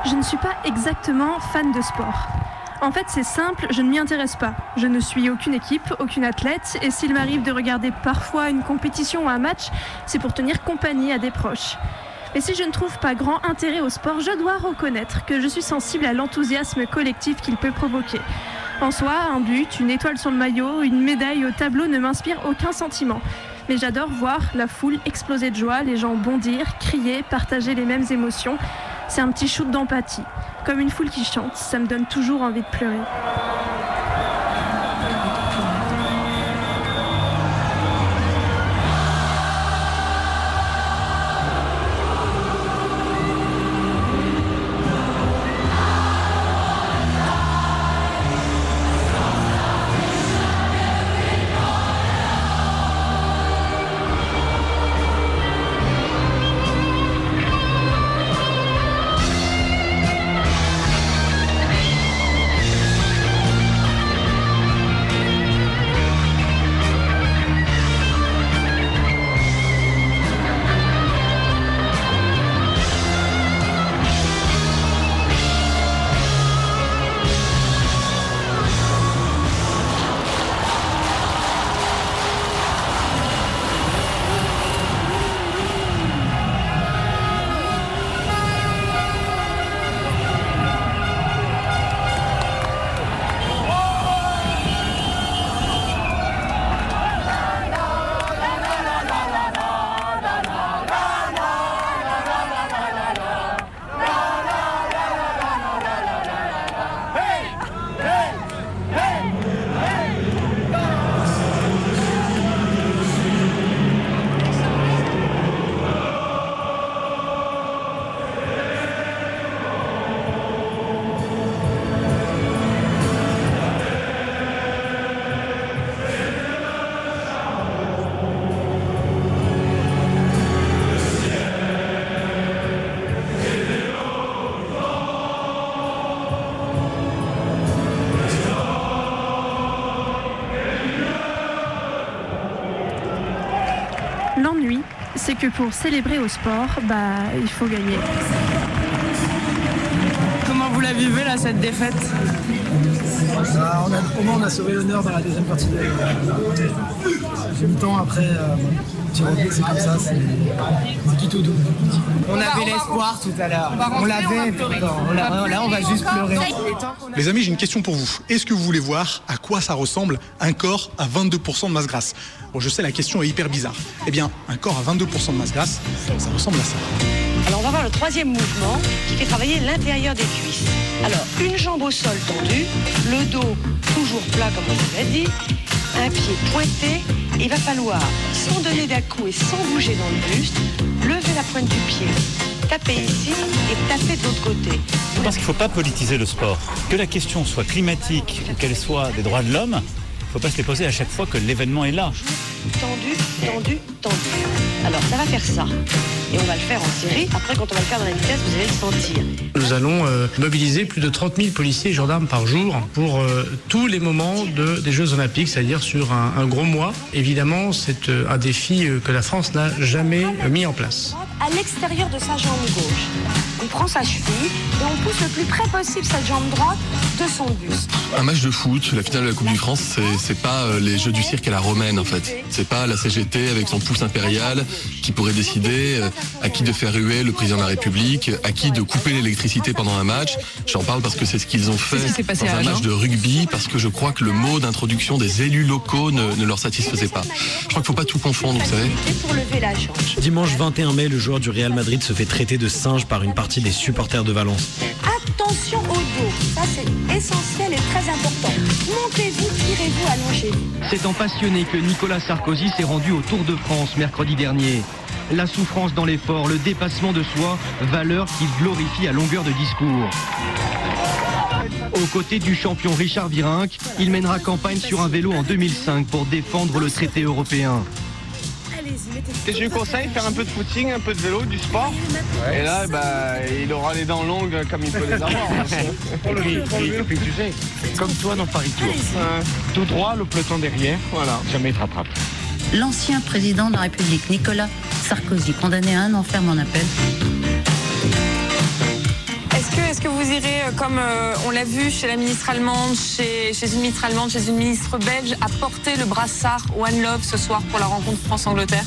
Je ne suis pas exactement fan de sport. En fait, c'est simple, je ne m'y intéresse pas. Je ne suis aucune équipe, aucune athlète, et s'il m'arrive de regarder parfois une compétition ou un match, c'est pour tenir compagnie à des proches. Et si je ne trouve pas grand intérêt au sport, je dois reconnaître que je suis sensible à l'enthousiasme collectif qu'il peut provoquer. En soi, un but, une étoile sur le maillot, une médaille au tableau ne m'inspire aucun sentiment. Mais j'adore voir la foule exploser de joie, les gens bondir, crier, partager les mêmes émotions. C'est un petit shoot d'empathie. Comme une foule qui chante, ça me donne toujours envie de pleurer. Que pour célébrer au sport, bah, il faut gagner. Comment vous la vivez là cette défaite? Ah, on a, au moins on a sauvé l'honneur dans la deuxième partie de le temps après, euh, petit c'est comme ça, c'est c'est qui tout doux. On avait l'espoir tout à l'heure. On l'avait, l'a- là on va juste pleurer. Les amis, j'ai une question pour vous. Est-ce que vous voulez voir à quoi ça ressemble un corps à 22% de masse grasse? Bon, je sais, la question est hyper bizarre. Eh bien, un corps à 22% de masse grasse, ça ressemble à ça. Alors on va voir le troisième mouvement qui fait travailler l'intérieur des cuisses. Alors une jambe au sol tendue, le dos toujours plat comme on vous l'a dit, un pied pointé. Il va falloir, sans donner d'à-coup et sans bouger dans le buste, lever la pointe du pied, taper ici et taper de l'autre côté. Je pense qu'il ne faut pas politiser le sport. Que la question soit climatique ou qu'elle soit des droits de l'homme, il ne faut pas se les poser à chaque fois que l'événement est là. Tendu, tendu, tendu. Alors ça va faire ça. Et on va le faire en série. Après quand on va le faire dans la vitesse, vous allez le sentir. Nous allons euh, mobiliser plus de 30 000 policiers et gendarmes par jour pour euh, tous les moments de- des Jeux Olympiques, c'est-à-dire sur un, un gros mois. Évidemment, c'est euh, un défi euh, que la France n'a jamais euh, mis en place. À l'extérieur de sa jambe gauche. On prend sa cheville et on pousse le plus près possible sa jambe droite de son buste. Un match de foot, la finale de la Coupe du France, c'est- c'est pas euh, les jeux du cirque à la romaine en fait. C'est pas la CGT avec son pouce impérial qui pourrait décider euh, à qui de faire ruer le président de la République, à qui de couper l'électricité pendant un match. J'en parle parce que c'est ce qu'ils ont fait dans un match de rugby, parce que je crois que le mot d'introduction des élus locaux ne, ne leur satisfaisait pas. Je crois qu'il faut pas tout confondre, vous savez. Dimanche 21 mai, le joueur du Real Madrid se fait traiter de singe par une partie des supporters de Valence. Attention au dos. Ça c'est essentiel et très important. Montez-vous, C'est en passionné que Nicolas Sarkozy s'est rendu au Tour de France mercredi dernier. La souffrance dans l'effort, le dépassement de soi, valeur qu'il glorifie à longueur de discours. Aux côtés du champion Richard Virenque, il mènera campagne sur un vélo en 2005 pour défendre le traité européen. Qu'est-ce que je lui conseille Faire un peu de footing, un peu de vélo, du sport. Et là, bah, il aura les dents longues comme il peut les avoir. Et puis, et puis, tu sais, comme toi dans Paris Tour, tout droit, le peloton derrière, voilà, jamais il te rattrape. L'ancien président de la République, Nicolas Sarkozy, condamné à un enferme en appel. Est-ce que, vous irez, euh, comme euh, on l'a vu chez la ministre allemande, chez, une ministre allemande, chez une ministre belge, à porter le brassard One Love ce soir pour la rencontre France-Angleterre?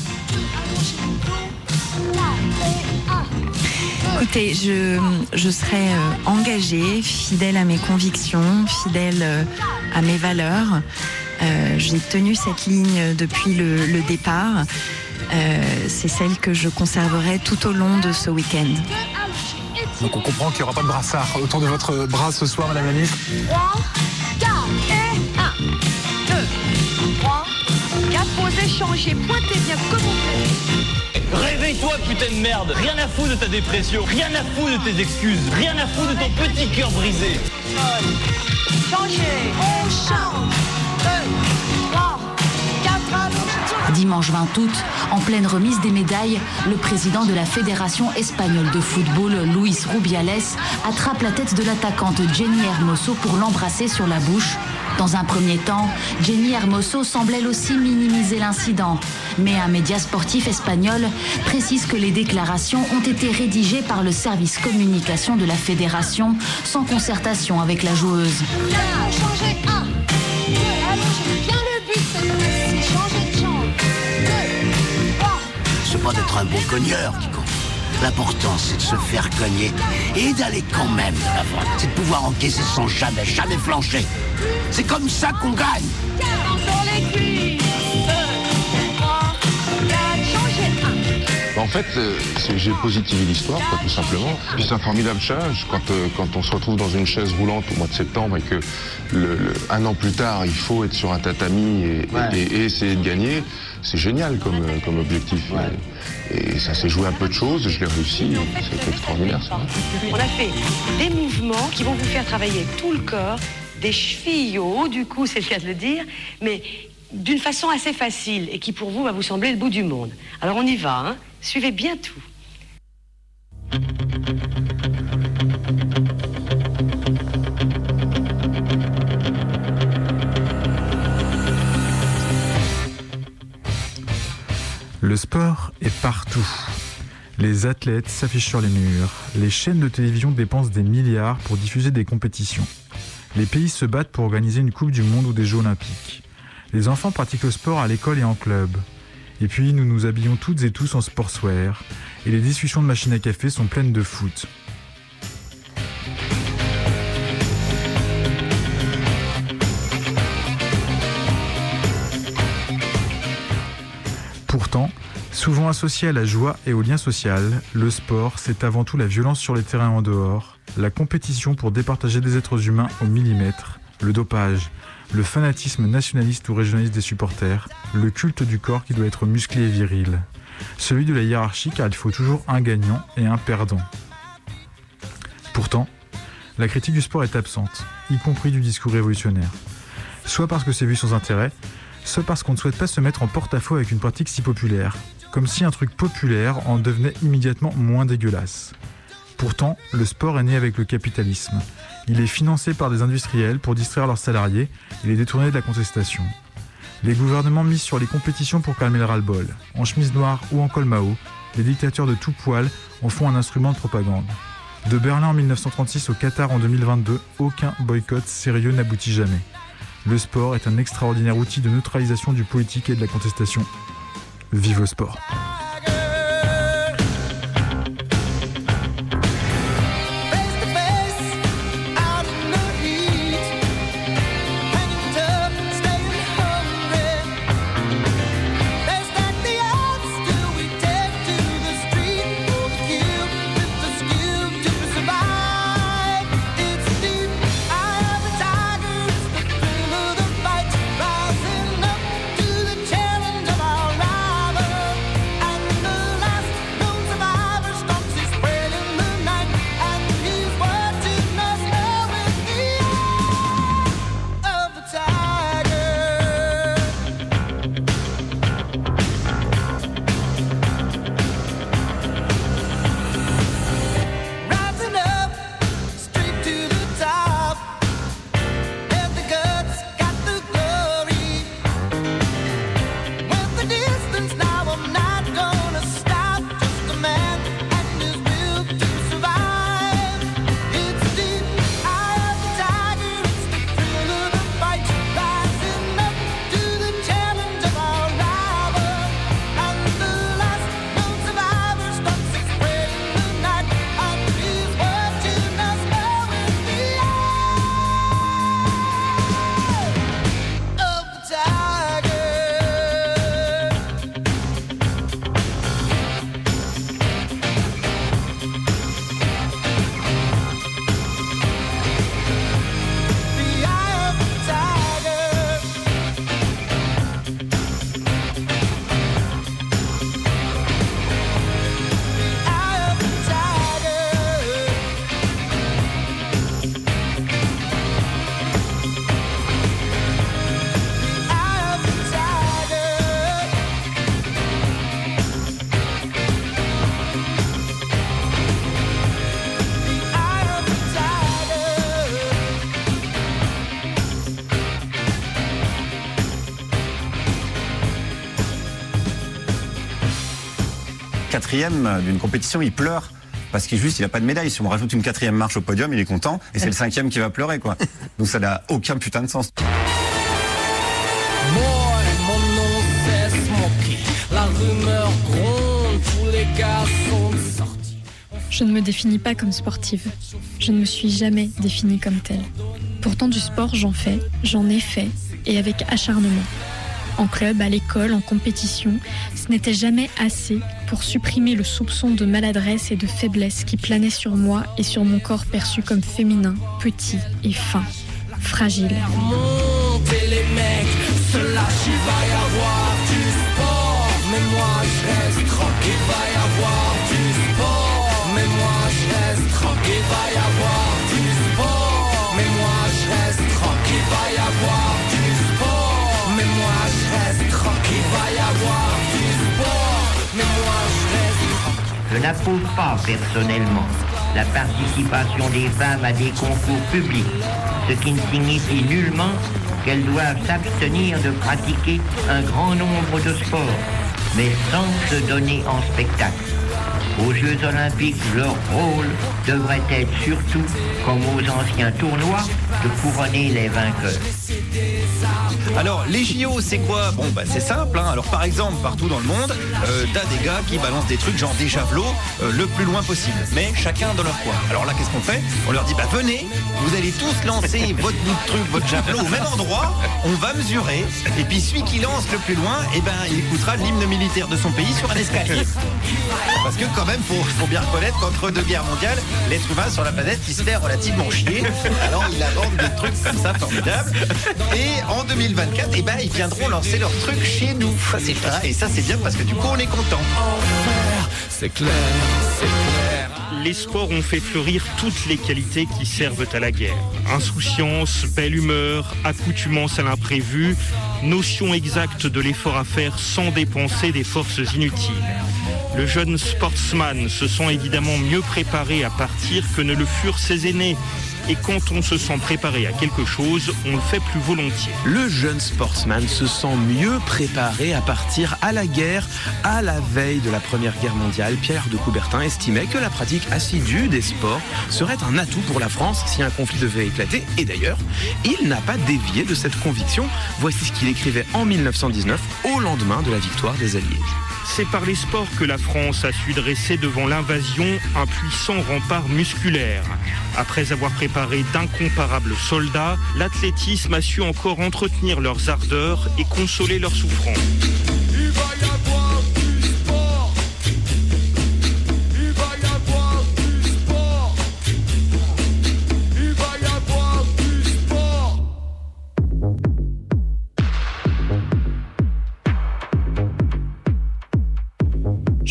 Écoutez, je, serai euh, engagée, fidèle à mes convictions, fidèle à mes valeurs. J'ai tenu cette ligne depuis le, départ. C'est celle que je conserverai tout au long de ce week-end. Donc on comprend qu'il n'y aura pas de brassard autour de votre bras ce soir, Madame la Ministre. 3, 4 et 1, 2, 3, 4, posez, changez, pointez bien comme vous voulez. Réveille-toi, putain de merde Rien à foutre de ta dépression, rien à foutre de tes excuses, rien à foutre de ton petit cœur brisé. Changez, on change. 2, 3, 4, allons. Dimanche 20 août, en pleine remise des médailles, le président de la Fédération espagnole de football, Luis Rubiales, attrape la tête de l'attaquante Jenny Hermoso pour l'embrasser sur la bouche. Dans un premier temps, Jenny Hermoso semble elle aussi minimiser l'incident. Mais un média sportif espagnol précise que les déclarations ont été rédigées par le service communication de la fédération sans concertation avec la joueuse. Pas d'être un bon cogneur compte. L'important, c'est de se faire cogner et d'aller quand même de. C'est de pouvoir encaisser sans jamais, jamais flancher. C'est comme ça qu'on gagne. En fait, euh, j'ai positivé l'histoire, quoi, tout simplement. Puis c'est un formidable challenge quand, euh, quand on se retrouve dans une chaise roulante au mois de septembre et que le, le- un an plus tard, il faut être sur un tatami et, et- et essayer de gagner. C'est génial comme, euh, comme objectif. Et, et ça s'est joué à peu de choses, je l'ai réussi, c'est extraordinaire ça. On a fait des mouvements qui vont vous faire travailler tout le corps, des chevilles au haut du cou, c'est le cas de le dire, mais d'une façon assez facile et qui pour vous va vous sembler le bout du monde. Alors on y va, hein suivez bien tout. Le sport est partout. Les athlètes s'affichent sur les murs. Les chaînes de télévision dépensent des milliards pour diffuser des compétitions. Les pays se battent pour organiser une Coupe du Monde ou des Jeux Olympiques. Les enfants pratiquent le sport à l'école et en club. Et puis nous nous habillons toutes et tous en sportswear. Et les discussions de machines à café sont pleines de foot. Pourtant, souvent associé à la joie et au lien social, le sport, c'est avant tout la violence sur les terrains en dehors, la compétition pour départager des êtres humains au millimètre, le dopage, le fanatisme nationaliste ou régionaliste des supporters, le culte du corps qui doit être musclé et viril, celui de la hiérarchie car il faut toujours un gagnant et un perdant. Pourtant, la critique du sport est absente, y compris du discours révolutionnaire. Soit parce que c'est vu sans intérêt, soit parce qu'on ne souhaite pas se mettre en porte-à-faux avec une pratique si populaire, comme si un truc populaire en devenait immédiatement moins dégueulasse. Pourtant, le sport est né avec le capitalisme. Il est financé par des industriels pour distraire leurs salariés et les détourner de la contestation. Les gouvernements misent sur les compétitions pour calmer le ras-le-bol. En chemise noire ou en col Mao, les dictateurs de tout poil en font un instrument de propagande. De Berlin en 1936 au Qatar en 2022, aucun boycott sérieux n'aboutit jamais. Le sport est un extraordinaire outil de neutralisation du politique et de la contestation. Vive le sport quatrième d'une compétition, il pleure parce qu'il juste il a pas de médaille. Si on rajoute une quatrième marche au podium, il est content et c'est le cinquième qui va pleurer quoi. Donc ça n'a aucun putain de sens. La rumeur gronde, tous les gars sont sortis. Je ne me définis pas comme sportive. Je ne me suis jamais définie comme telle. Pourtant du sport j'en fais, j'en ai fait, et avec acharnement. En club, à l'école, en compétition, ce n'était jamais assez pour supprimer le soupçon de maladresse et de faiblesse qui planait sur moi et sur mon corps perçu comme féminin, petit et fin, fragile. Je n'approuve pas personnellement la participation des femmes à des concours publics, ce qui ne signifie nullement qu'elles doivent s'abstenir de pratiquer un grand nombre de sports, mais sans se donner en spectacle. Aux Jeux olympiques, leur rôle devrait être surtout, comme aux anciens tournois, de couronner les vainqueurs. Alors, les JO, c'est quoi Bon, bah, c'est simple. hein. Alors, par exemple, partout dans le monde, euh, t'as des gars qui balancent des trucs genre des javelots euh, le plus loin possible. Mais chacun dans leur coin. Alors là, qu'est-ce qu'on fait On leur dit, bah, venez, vous allez tous lancer votre bout de truc, votre javelot au même endroit. On va mesurer. Et puis, celui qui lance le plus loin, eh ben, il écoutera l'hymne militaire de son pays sur un escalier. Parce que, quand même, faut, faut bien reconnaître qu'entre deux guerres mondiales, l'être humain sur la planète, il se fait relativement chier. Alors, il invente des trucs comme ça formidables. Et en 2024, eh ben, ils viendront lancer leur truc chez nous. Ça, c'est vrai. Et ça, c'est bien parce que du coup, on est content. C'est clair, c'est clair. Les sports ont fait fleurir toutes les qualités qui servent à la guerre. Insouciance, belle humeur, accoutumance à l'imprévu, notion exacte de l'effort à faire sans dépenser des forces inutiles. Le jeune sportsman se sent évidemment mieux préparé à partir que ne le furent ses aînés. Et quand on se sent préparé à quelque chose, on le fait plus volontiers. Le jeune sportsman se sent mieux préparé à partir à la guerre à la veille de la Première Guerre mondiale. Pierre de Coubertin estimait que la pratique assidue des sports serait un atout pour la France si un conflit devait éclater. Et d'ailleurs, il n'a pas dévié de cette conviction. Voici ce qu'il écrivait en 1919 au lendemain de la victoire des Alliés. C'est par les sports que la France a su dresser devant l'invasion un puissant rempart musculaire. Après avoir préparé d'incomparables soldats, l'athlétisme a su encore entretenir leurs ardeurs et consoler leurs souffrances.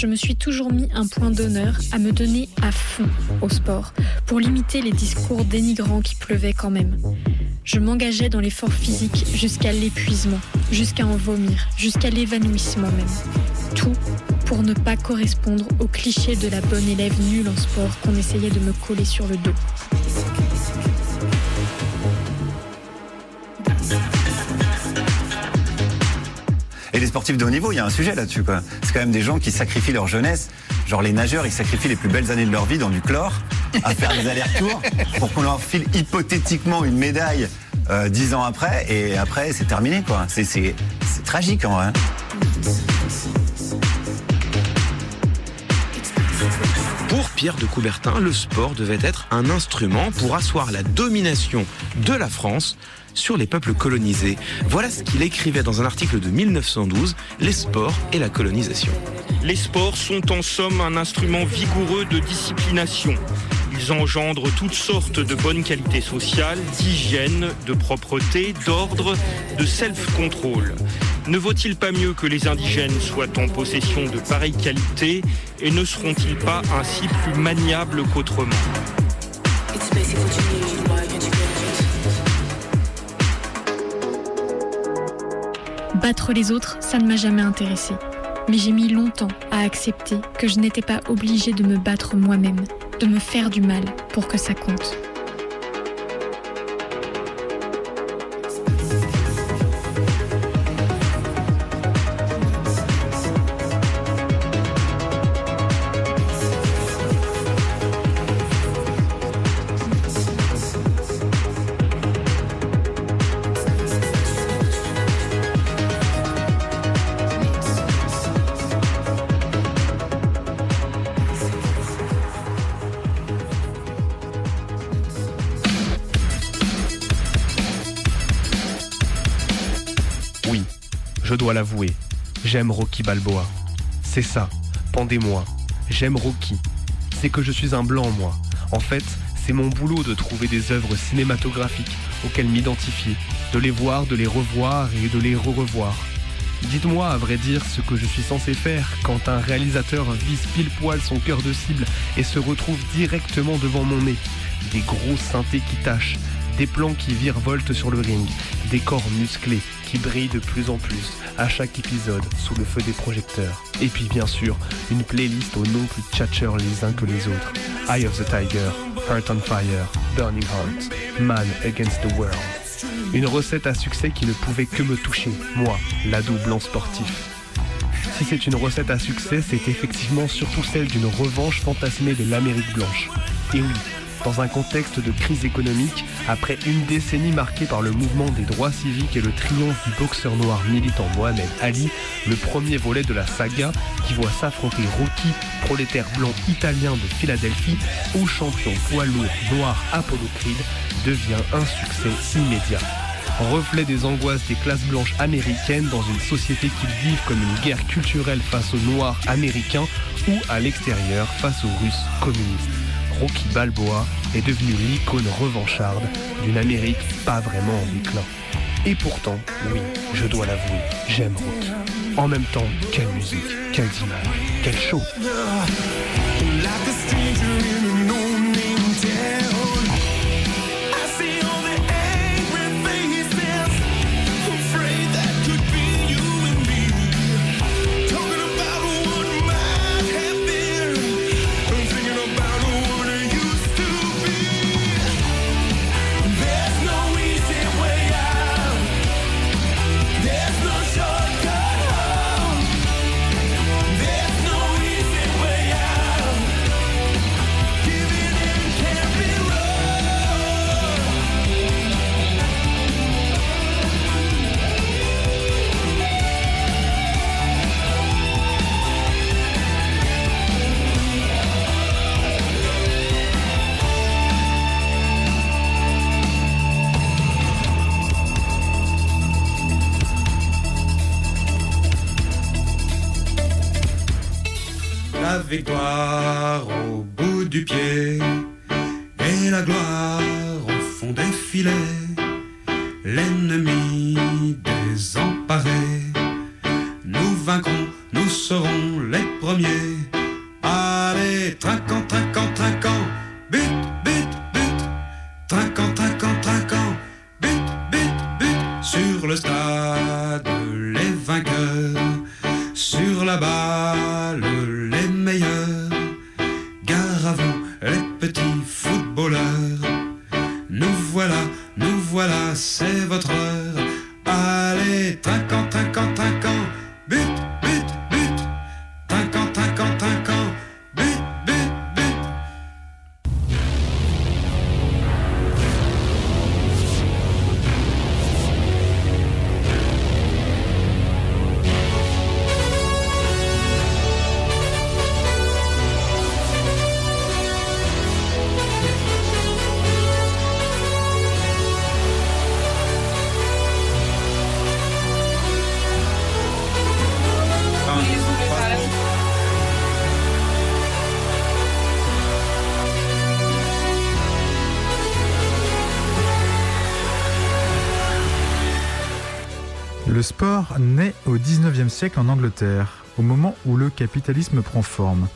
Je me suis toujours mis un point d'honneur à me donner à fond au sport, pour limiter les discours dénigrants qui pleuvaient quand même. Je m'engageais dans l'effort physique jusqu'à l'épuisement, jusqu'à en vomir, jusqu'à l'évanouissement même. Tout pour ne pas correspondre au cliché de la bonne élève nulle en sport qu'on essayait de me coller sur le dos. Sportifs de haut niveau, il y a un sujet là-dessus. C'est quand même des gens qui sacrifient leur jeunesse. Genre les nageurs, ils sacrifient les plus belles années de leur vie dans du chlore, à faire des allers-retours, pour qu'on leur file hypothétiquement une médaille euh, dix ans après, et après c'est terminé. c'est tragique en vrai. hein. Pour Pierre de Coubertin, le sport devait être un instrument pour asseoir la domination de la France sur les peuples colonisés. Voilà ce qu'il écrivait dans un article de 1912, Les sports et la colonisation. Les sports sont en somme un instrument vigoureux de disciplination. Ils engendrent toutes sortes de bonnes qualités sociales, d'hygiène, de propreté, d'ordre, de self-control. Ne vaut-il pas mieux que les indigènes soient en possession de pareilles qualités et ne seront-ils pas ainsi plus maniables qu'autrement? Battre les autres, ça ne m'a jamais intéressé. Mais j'ai mis longtemps à accepter que je n'étais pas obligée de me battre moi-même, de me faire du mal pour que ça compte. Dois l'avouer, j'aime Rocky Balboa. C'est ça, pendez-moi. J'aime Rocky. C'est que je suis un blanc, moi. En fait, c'est mon boulot de trouver des œuvres cinématographiques auxquelles m'identifier, de les voir, de les revoir et de les re-revoir. Dites-moi à vrai dire ce que je suis censé faire quand un réalisateur vise pile poil son cœur de cible et se retrouve directement devant mon nez. Des gros synthés qui tâchent, des plans qui virevoltent sur le ring, des corps musclés qui brillent de plus en plus à chaque épisode sous le feu des projecteurs. Et puis bien sûr, une playlist aux noms plus tchatcheurs les uns que les autres. Eye of the Tiger, Heart on Fire, Burning Heart, Man Against the World. Une recette à succès qui ne pouvait que me toucher, moi, l'ado blanc sportif. Si c'est une recette à succès, c'est effectivement surtout celle d'une revanche fantasmée de l'Amérique blanche. Et oui, dans un contexte de crise économique, après une décennie marquée par le mouvement des droits civiques et le triomphe du boxeur noir militant Mohamed Ali, le premier volet de la saga qui voit s'affronter Rocky, prolétaire blanc italien de Philadelphie, au champion poids lourd noir Apollo Creed, devient un succès immédiat reflet des angoisses des classes blanches américaines dans une société qu'ils vivent comme une guerre culturelle face aux noirs américains ou à l'extérieur face aux russes communistes. Rocky Balboa est devenu l'icône revancharde d'une Amérique pas vraiment en déclin. Et pourtant, oui, je dois l'avouer, j'aime Rocky. En même temps, quelle musique, quelle images, quel show. Siècle en Angleterre, au moment où le capitalisme prend forme.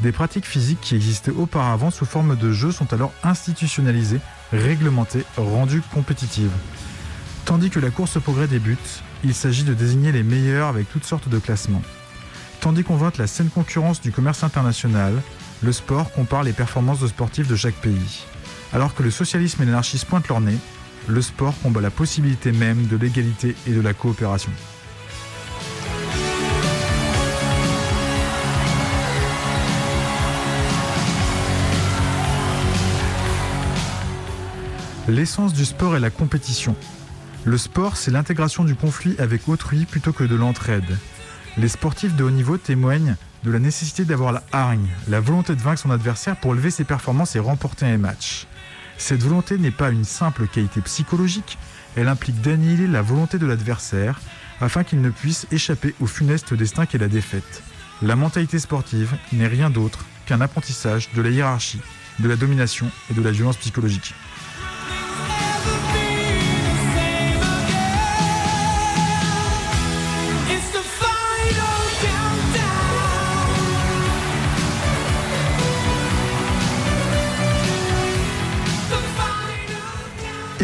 Des pratiques physiques qui existaient auparavant sous forme de jeux sont alors institutionnalisées, réglementées, rendues compétitives. Tandis que la course au progrès débute, il s'agit de désigner les meilleurs avec toutes sortes de classements. Tandis qu'on vote la saine concurrence du commerce international, le sport compare les performances de sportifs de chaque pays. Alors que le socialisme et l'anarchisme pointent leur nez, le sport combat la possibilité même de l'égalité et de la coopération. L'essence du sport est la compétition. Le sport, c'est l'intégration du conflit avec autrui plutôt que de l'entraide. Les sportifs de haut niveau témoignent de la nécessité d'avoir la hargne, la volonté de vaincre son adversaire pour lever ses performances et remporter un match. Cette volonté n'est pas une simple qualité psychologique, elle implique d'annihiler la volonté de l'adversaire, afin qu'ils ne puissent échapper au funeste destin qu'est la défaite. La mentalité sportive n'est rien d'autre qu'un apprentissage de la hiérarchie, de la domination et de la violence psychologique.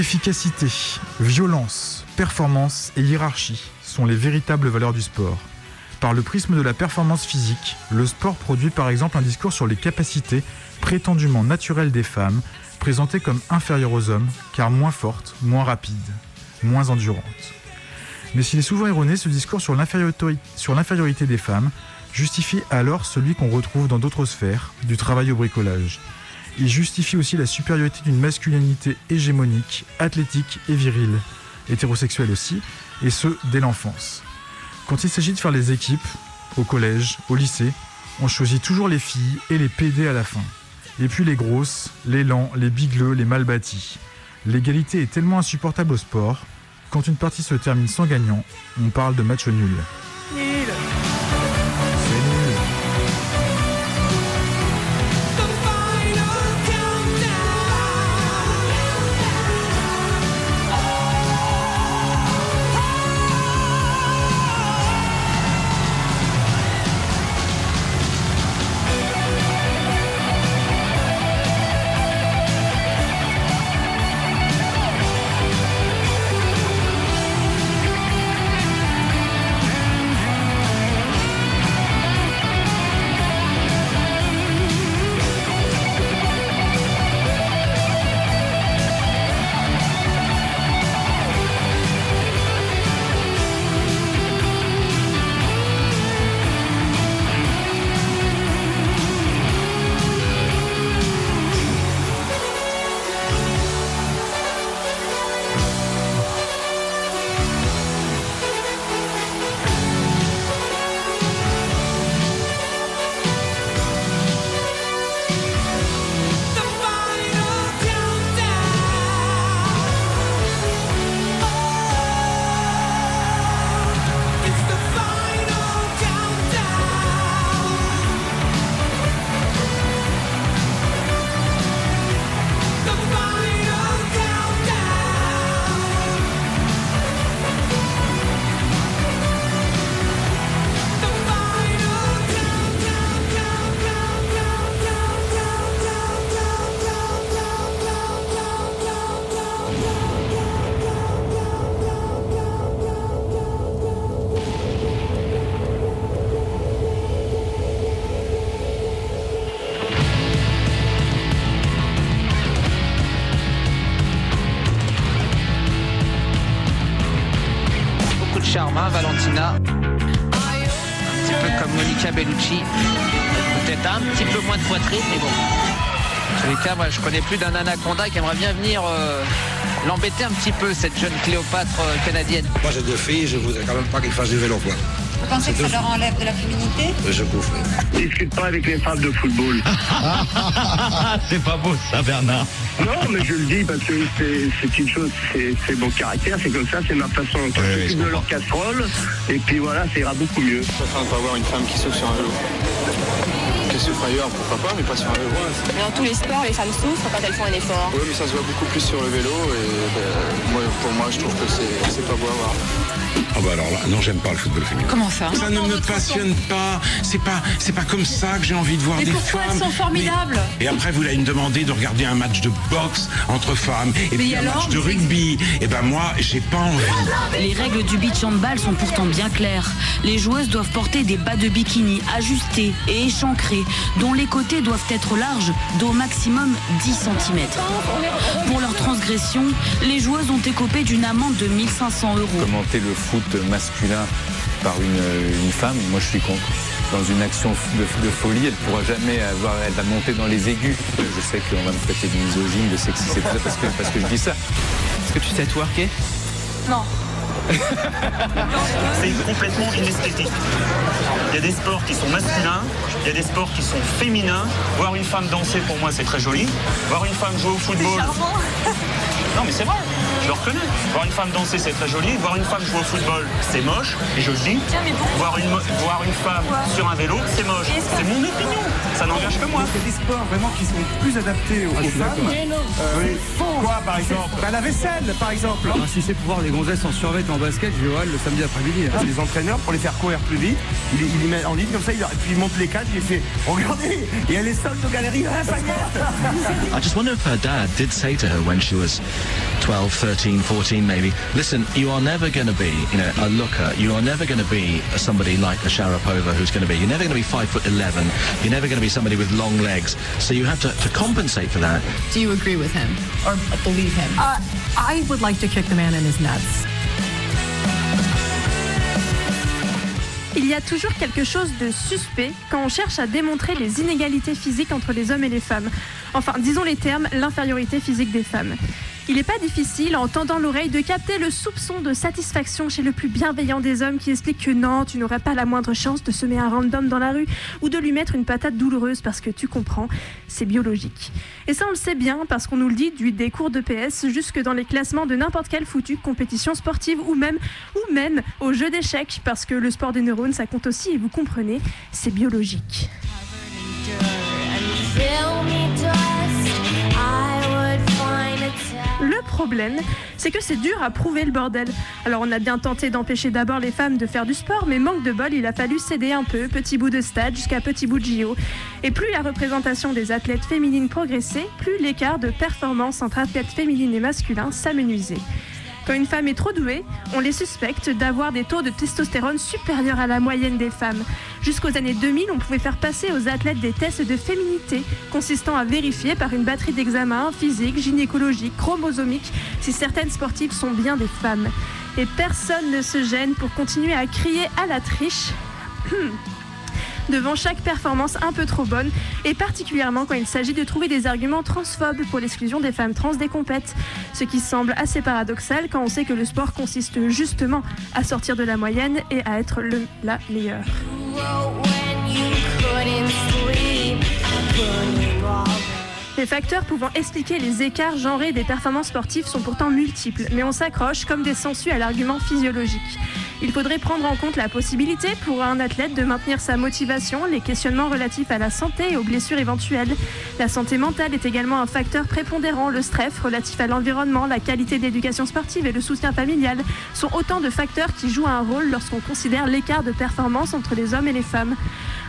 Efficacité, violence, performance et hiérarchie sont les véritables valeurs du sport. Par le prisme de la performance physique, le sport produit par exemple un discours sur les capacités prétendument naturelles des femmes, présentées comme inférieures aux hommes, car moins fortes, moins rapides, moins endurantes. Mais s'il est souvent erroné, ce discours sur l'infériorité des femmes justifie alors celui qu'on retrouve dans d'autres sphères, du travail au bricolage. Il justifie aussi la supériorité d'une masculinité hégémonique, athlétique et virile, hétérosexuelle aussi, et ce, dès l'enfance. Quand il s'agit de faire les équipes, au collège, au lycée, on choisit toujours les filles et les PD à la fin. Et puis les grosses, les lents, les bigleux, les mal bâtis. L'égalité est tellement insupportable au sport, quand une partie se termine sans gagnant, on parle de match nul. Beaucoup plus d'un anaconda qui aimerait bien venir euh, l'embêter un petit peu, cette jeune Cléopâtre euh, canadienne. Moi j'ai deux filles, je voudrais quand même pas qu'ils fassent du vélo quoi. Vous pensez que ça leur enlève de la féminité? Je couvre. Discute pas avec les femmes de football. C'est pas beau ça, Bernard. Non, mais je le dis parce que c'est c'est une chose, c'est c'est mon caractère, c'est comme ça, c'est ma façon. Quand je m'occupe de leur casserole, et puis voilà, ça ira beaucoup mieux. Je préfère ne pas avoir une femme qui souffre sur un vélo. Qu'elle souffre ailleurs, pourquoi pas, mais pas sur un vélo. Mais dans tous les sports, les femmes souffrent quand elles font un effort. Oui, mais ça se voit beaucoup plus sur le vélo et ben, moi, pour moi, je trouve que c'est c'est pas beau à voir. Ah bah alors là, non j'aime pas le football féminin. Comment ça Ça ne me passionne pas. C'est pas, c'est pas comme ça que j'ai envie de voir Mais des pourquoi femmes. elles sont formidables Et après, vous allez me demander de regarder un match de boxe entre femmes et Mais puis un match de rugby. Et ben moi, j'ai pas envie. Les règles du beach handball sont pourtant bien claires. Les joueuses doivent porter des bas de bikini ajustés et échancrés, dont les côtés doivent être larges d'au maximum 10 cm. Pour leur transgression, les joueuses ont écopé d'une amende de 1500 euros. Commenter le foot masculin par une, une femme, moi je suis contre. Dans une action de, de folie, elle pourra jamais avoir, elle va monter dans les aigus. Je sais qu'on va me traiter de misogyne, de sexiste et tout ça parce que, parce que je dis ça. Est-ce que tu sais twerker? Non. C'est complètement inesthétique. Il y a des sports qui sont masculins, il y a des sports qui sont féminins. Voir une femme danser, pour moi, c'est très joli. Voir une femme jouer au football. Non, mais c'est vrai, je le reconnais. Voir une femme danser, c'est très joli. Voir une femme jouer au football, c'est moche, et je le dis. Voir une, mo- voir une femme sur un vélo, c'est moche. C'est mon opinion, ça n'engage que moi. Il y a des sports vraiment qui sont plus adaptés aux, Ah, femmes. Euh, oui. Quoi par exemple? Bah, La vaisselle par exemple. Ah, si c'est pour voir les gonzesses en survêt en basket, je vais voir le samedi après-midi. hein. Les entraîneurs, pour les faire courir plus vite, ils, ils les mettent en ligne comme ça, il, puis ils montent les cadres, il fait Regardez, il y a les soldes de galerie à la faillette I just wonder if her dad did say to her when she was 12, 13, 14 maybe, listen, you are never going to be, you know, a looker. You are never going to be somebody like a Sharapova who's going to be, you're never going to be 5 foot 11. You're never going to be somebody with long legs. So you have to, to compensate for that. Do you agree with him or believe him? Uh, I would like to kick the man in his nuts. Il y a toujours quelque chose de suspect quand on cherche à démontrer les inégalités physiques entre les hommes et les femmes. Enfin, disons les termes, l'infériorité physique des femmes. Il n'est pas difficile, en tendant l'oreille, de capter le soupçon de satisfaction chez le plus bienveillant des hommes qui explique que non, tu n'aurais pas la moindre chance de semer un random dans la rue ou de lui mettre une patate douloureuse parce que tu comprends, c'est biologique. Et ça, on le sait bien parce qu'on nous le dit du des cours de PS jusque dans les classements de n'importe quelle foutue compétition sportive ou même, ou même au jeu d'échecs parce que le sport des neurones, ça compte aussi et vous comprenez, c'est biologique. Le problème, c'est que c'est dur à prouver le bordel. Alors on a bien tenté d'empêcher d'abord les femmes de faire du sport, mais manque de bol, il a fallu céder un peu, petit bout de stade jusqu'à petit bout de JO. Et plus la représentation des athlètes féminines progressait, plus l'écart de performance entre athlètes féminines et masculins s'amenuisait. Quand une femme est trop douée, on les suspecte d'avoir des taux de testostérone supérieurs à la moyenne des femmes. Jusqu'aux années 2000, on pouvait faire passer aux athlètes des tests de féminité, consistant à vérifier par une batterie d'examens physiques, gynécologiques, chromosomiques, si certaines sportives sont bien des femmes. Et personne ne se gêne pour continuer à crier à la triche. devant chaque performance un peu trop bonne, et particulièrement quand il s'agit de trouver des arguments transphobes pour l'exclusion des femmes trans des compètes. Ce qui semble assez paradoxal quand on sait que le sport consiste justement à sortir de la moyenne et à être la meilleure. Les facteurs pouvant expliquer les écarts genrés des performances sportives sont pourtant multiples, mais on s'accroche comme des sangsues à l'argument physiologique. Il faudrait prendre en compte la possibilité pour un athlète de maintenir sa motivation, les questionnements relatifs à la santé et aux blessures éventuelles. La santé mentale est également un facteur prépondérant. Le stress relatif à l'environnement, la qualité d'éducation sportive et le soutien familial sont autant de facteurs qui jouent un rôle lorsqu'on considère l'écart de performance entre les hommes et les femmes.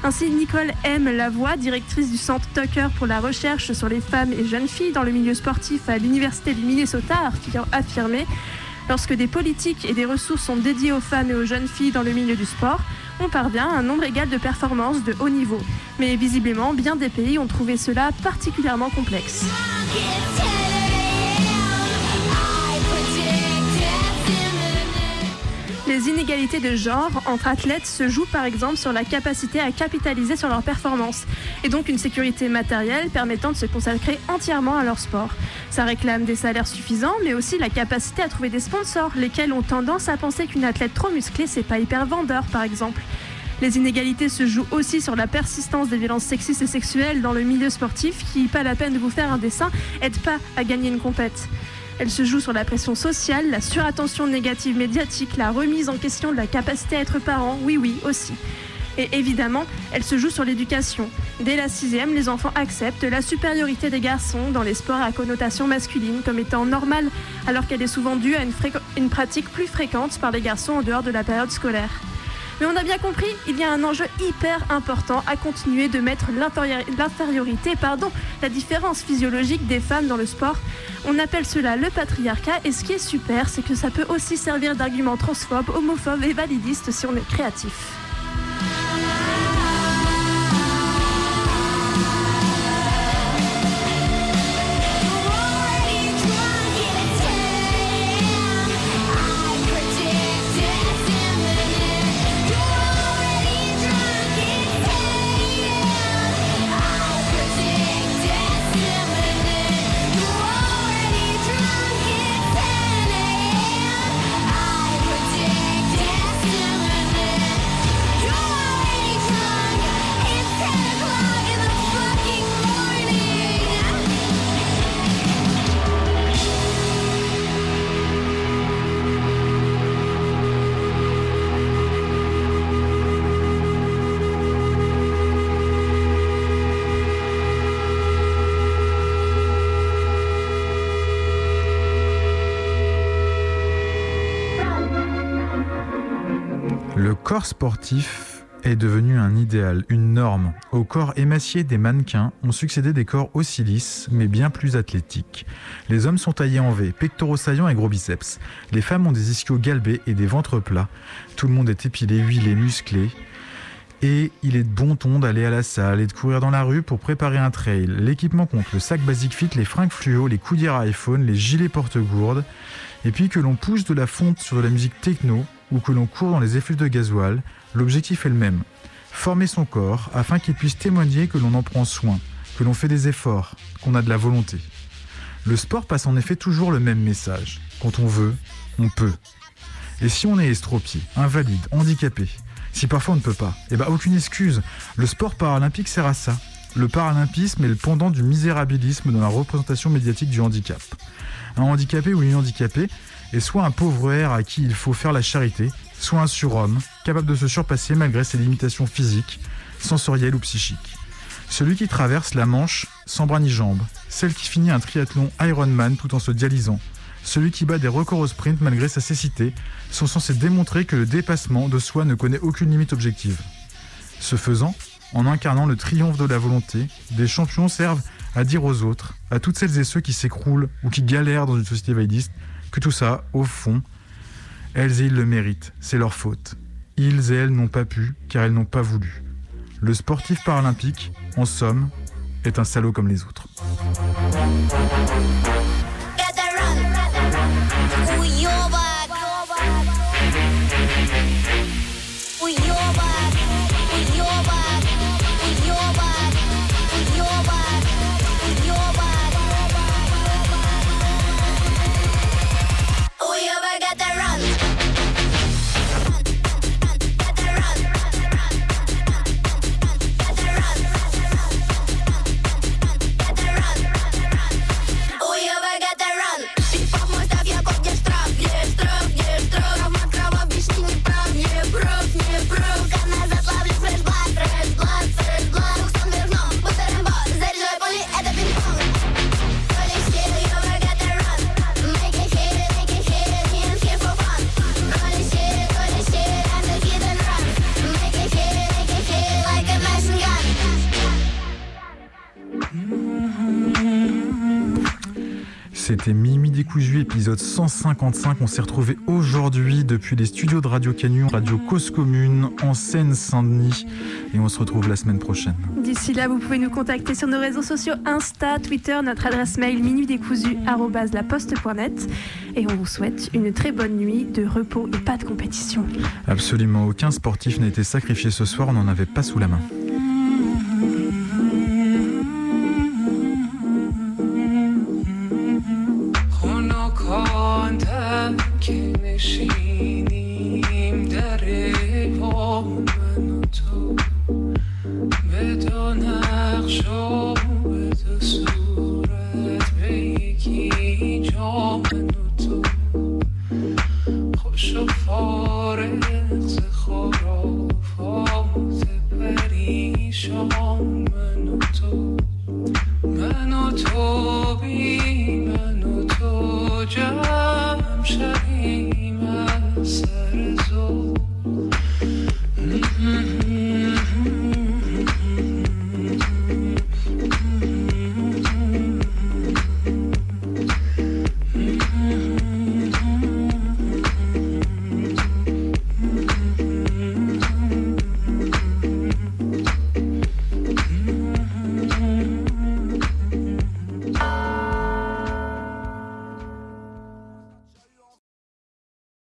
Ainsi, Nicole M. Lavoie, directrice du centre Tucker pour la recherche sur les femmes et jeunes filles dans le milieu sportif à l'Université du Minnesota, a affirmé Lorsque des politiques et des ressources sont dédiées aux femmes et aux jeunes filles dans le milieu du sport, on parvient à un nombre égal de performances de haut niveau. Mais visiblement, bien des pays ont trouvé cela particulièrement complexe. Les inégalités de genre entre athlètes se jouent par exemple sur la capacité à capitaliser sur leur performance et donc une sécurité matérielle permettant de se consacrer entièrement à leur sport. Ça réclame des salaires suffisants mais aussi la capacité à trouver des sponsors, lesquels ont tendance à penser qu'une athlète trop musclée c'est pas hyper vendeur par exemple. Les inégalités se jouent aussi sur la persistance des violences sexistes et sexuelles dans le milieu sportif qui, pas la peine de vous faire un dessin, aide pas à gagner une compète. Elle se joue sur la pression sociale, la surattention négative médiatique, la remise en question de la capacité à être parent, oui oui aussi. Et évidemment, elle se joue sur l'éducation. Dès la sixième, les enfants acceptent la supériorité des garçons dans les sports à connotation masculine comme étant normale, alors qu'elle est souvent due à une, une pratique plus fréquente par les garçons en dehors de la période scolaire. Mais on a bien compris, il y a un enjeu hyper important à continuer de mettre l'infériorité, pardon, la différence physiologique des femmes dans le sport. On appelle cela le patriarcat et ce qui est super, c'est que ça peut aussi servir d'argument transphobe, homophobe et validiste si on est créatif. Corps sportif est devenu un idéal, une norme. Au corps émacié des mannequins ont succédé des corps aussi lisses, mais bien plus athlétiques. Les hommes sont taillés en V, pectoraux saillants et gros biceps. Les femmes ont des ischios galbés et des ventres plats. Tout le monde est épilé, huilé, musclé. Et il est de bon ton d'aller à la salle et de courir dans la rue pour préparer un trail. L'équipement compte le sac Basic Fit, les fringues fluo, les coudières iPhone, les gilets porte-gourdes. Et puis que l'on pousse de la fonte sur de la musique techno ou que l'on court dans les effluves de gasoil, l'objectif est le même. Former son corps afin qu'il puisse témoigner que l'on en prend soin, que l'on fait des efforts, qu'on a de la volonté. Le sport passe en effet toujours le même message. Quand on veut, on peut. Et si on est estropié, invalide, handicapé, si parfois on ne peut pas, eh ben aucune excuse. Le sport paralympique sert à ça. Le paralympisme est le pendant du misérabilisme dans la représentation médiatique du handicap. Un handicapé ou une handicapée est soit un pauvre air à qui il faut faire la charité, soit un surhomme, capable de se surpasser malgré ses limitations physiques, sensorielles ou psychiques. Celui qui traverse la Manche sans bras ni jambes, celle qui finit un triathlon Ironman tout en se dialysant, celui qui bat des records au sprint malgré sa cécité, sont censés démontrer que le dépassement de soi ne connaît aucune limite objective. Ce faisant, en incarnant le triomphe de la volonté, des champions servent à dire aux autres, à toutes celles et ceux qui s'écroulent ou qui galèrent dans une société validiste, que tout ça, au fond, elles et ils le méritent, c'est leur faute. Ils et elles n'ont pas pu, car elles n'ont pas voulu. Le sportif paralympique, en somme, est un salaud comme les autres. Épisode 155. On s'est retrouvé aujourd'hui depuis les studios de Radio Canyon, Radio Cause Commune, en Seine-Saint-Denis. Et on se retrouve la semaine prochaine. D'ici là, vous pouvez nous contacter sur nos réseaux sociaux Insta, Twitter, notre adresse mail minutdécousu.net. Et on vous souhaite une très bonne nuit de repos et pas de compétition. Absolument aucun sportif n'a été sacrifié ce soir, on n'en avait pas sous la main. She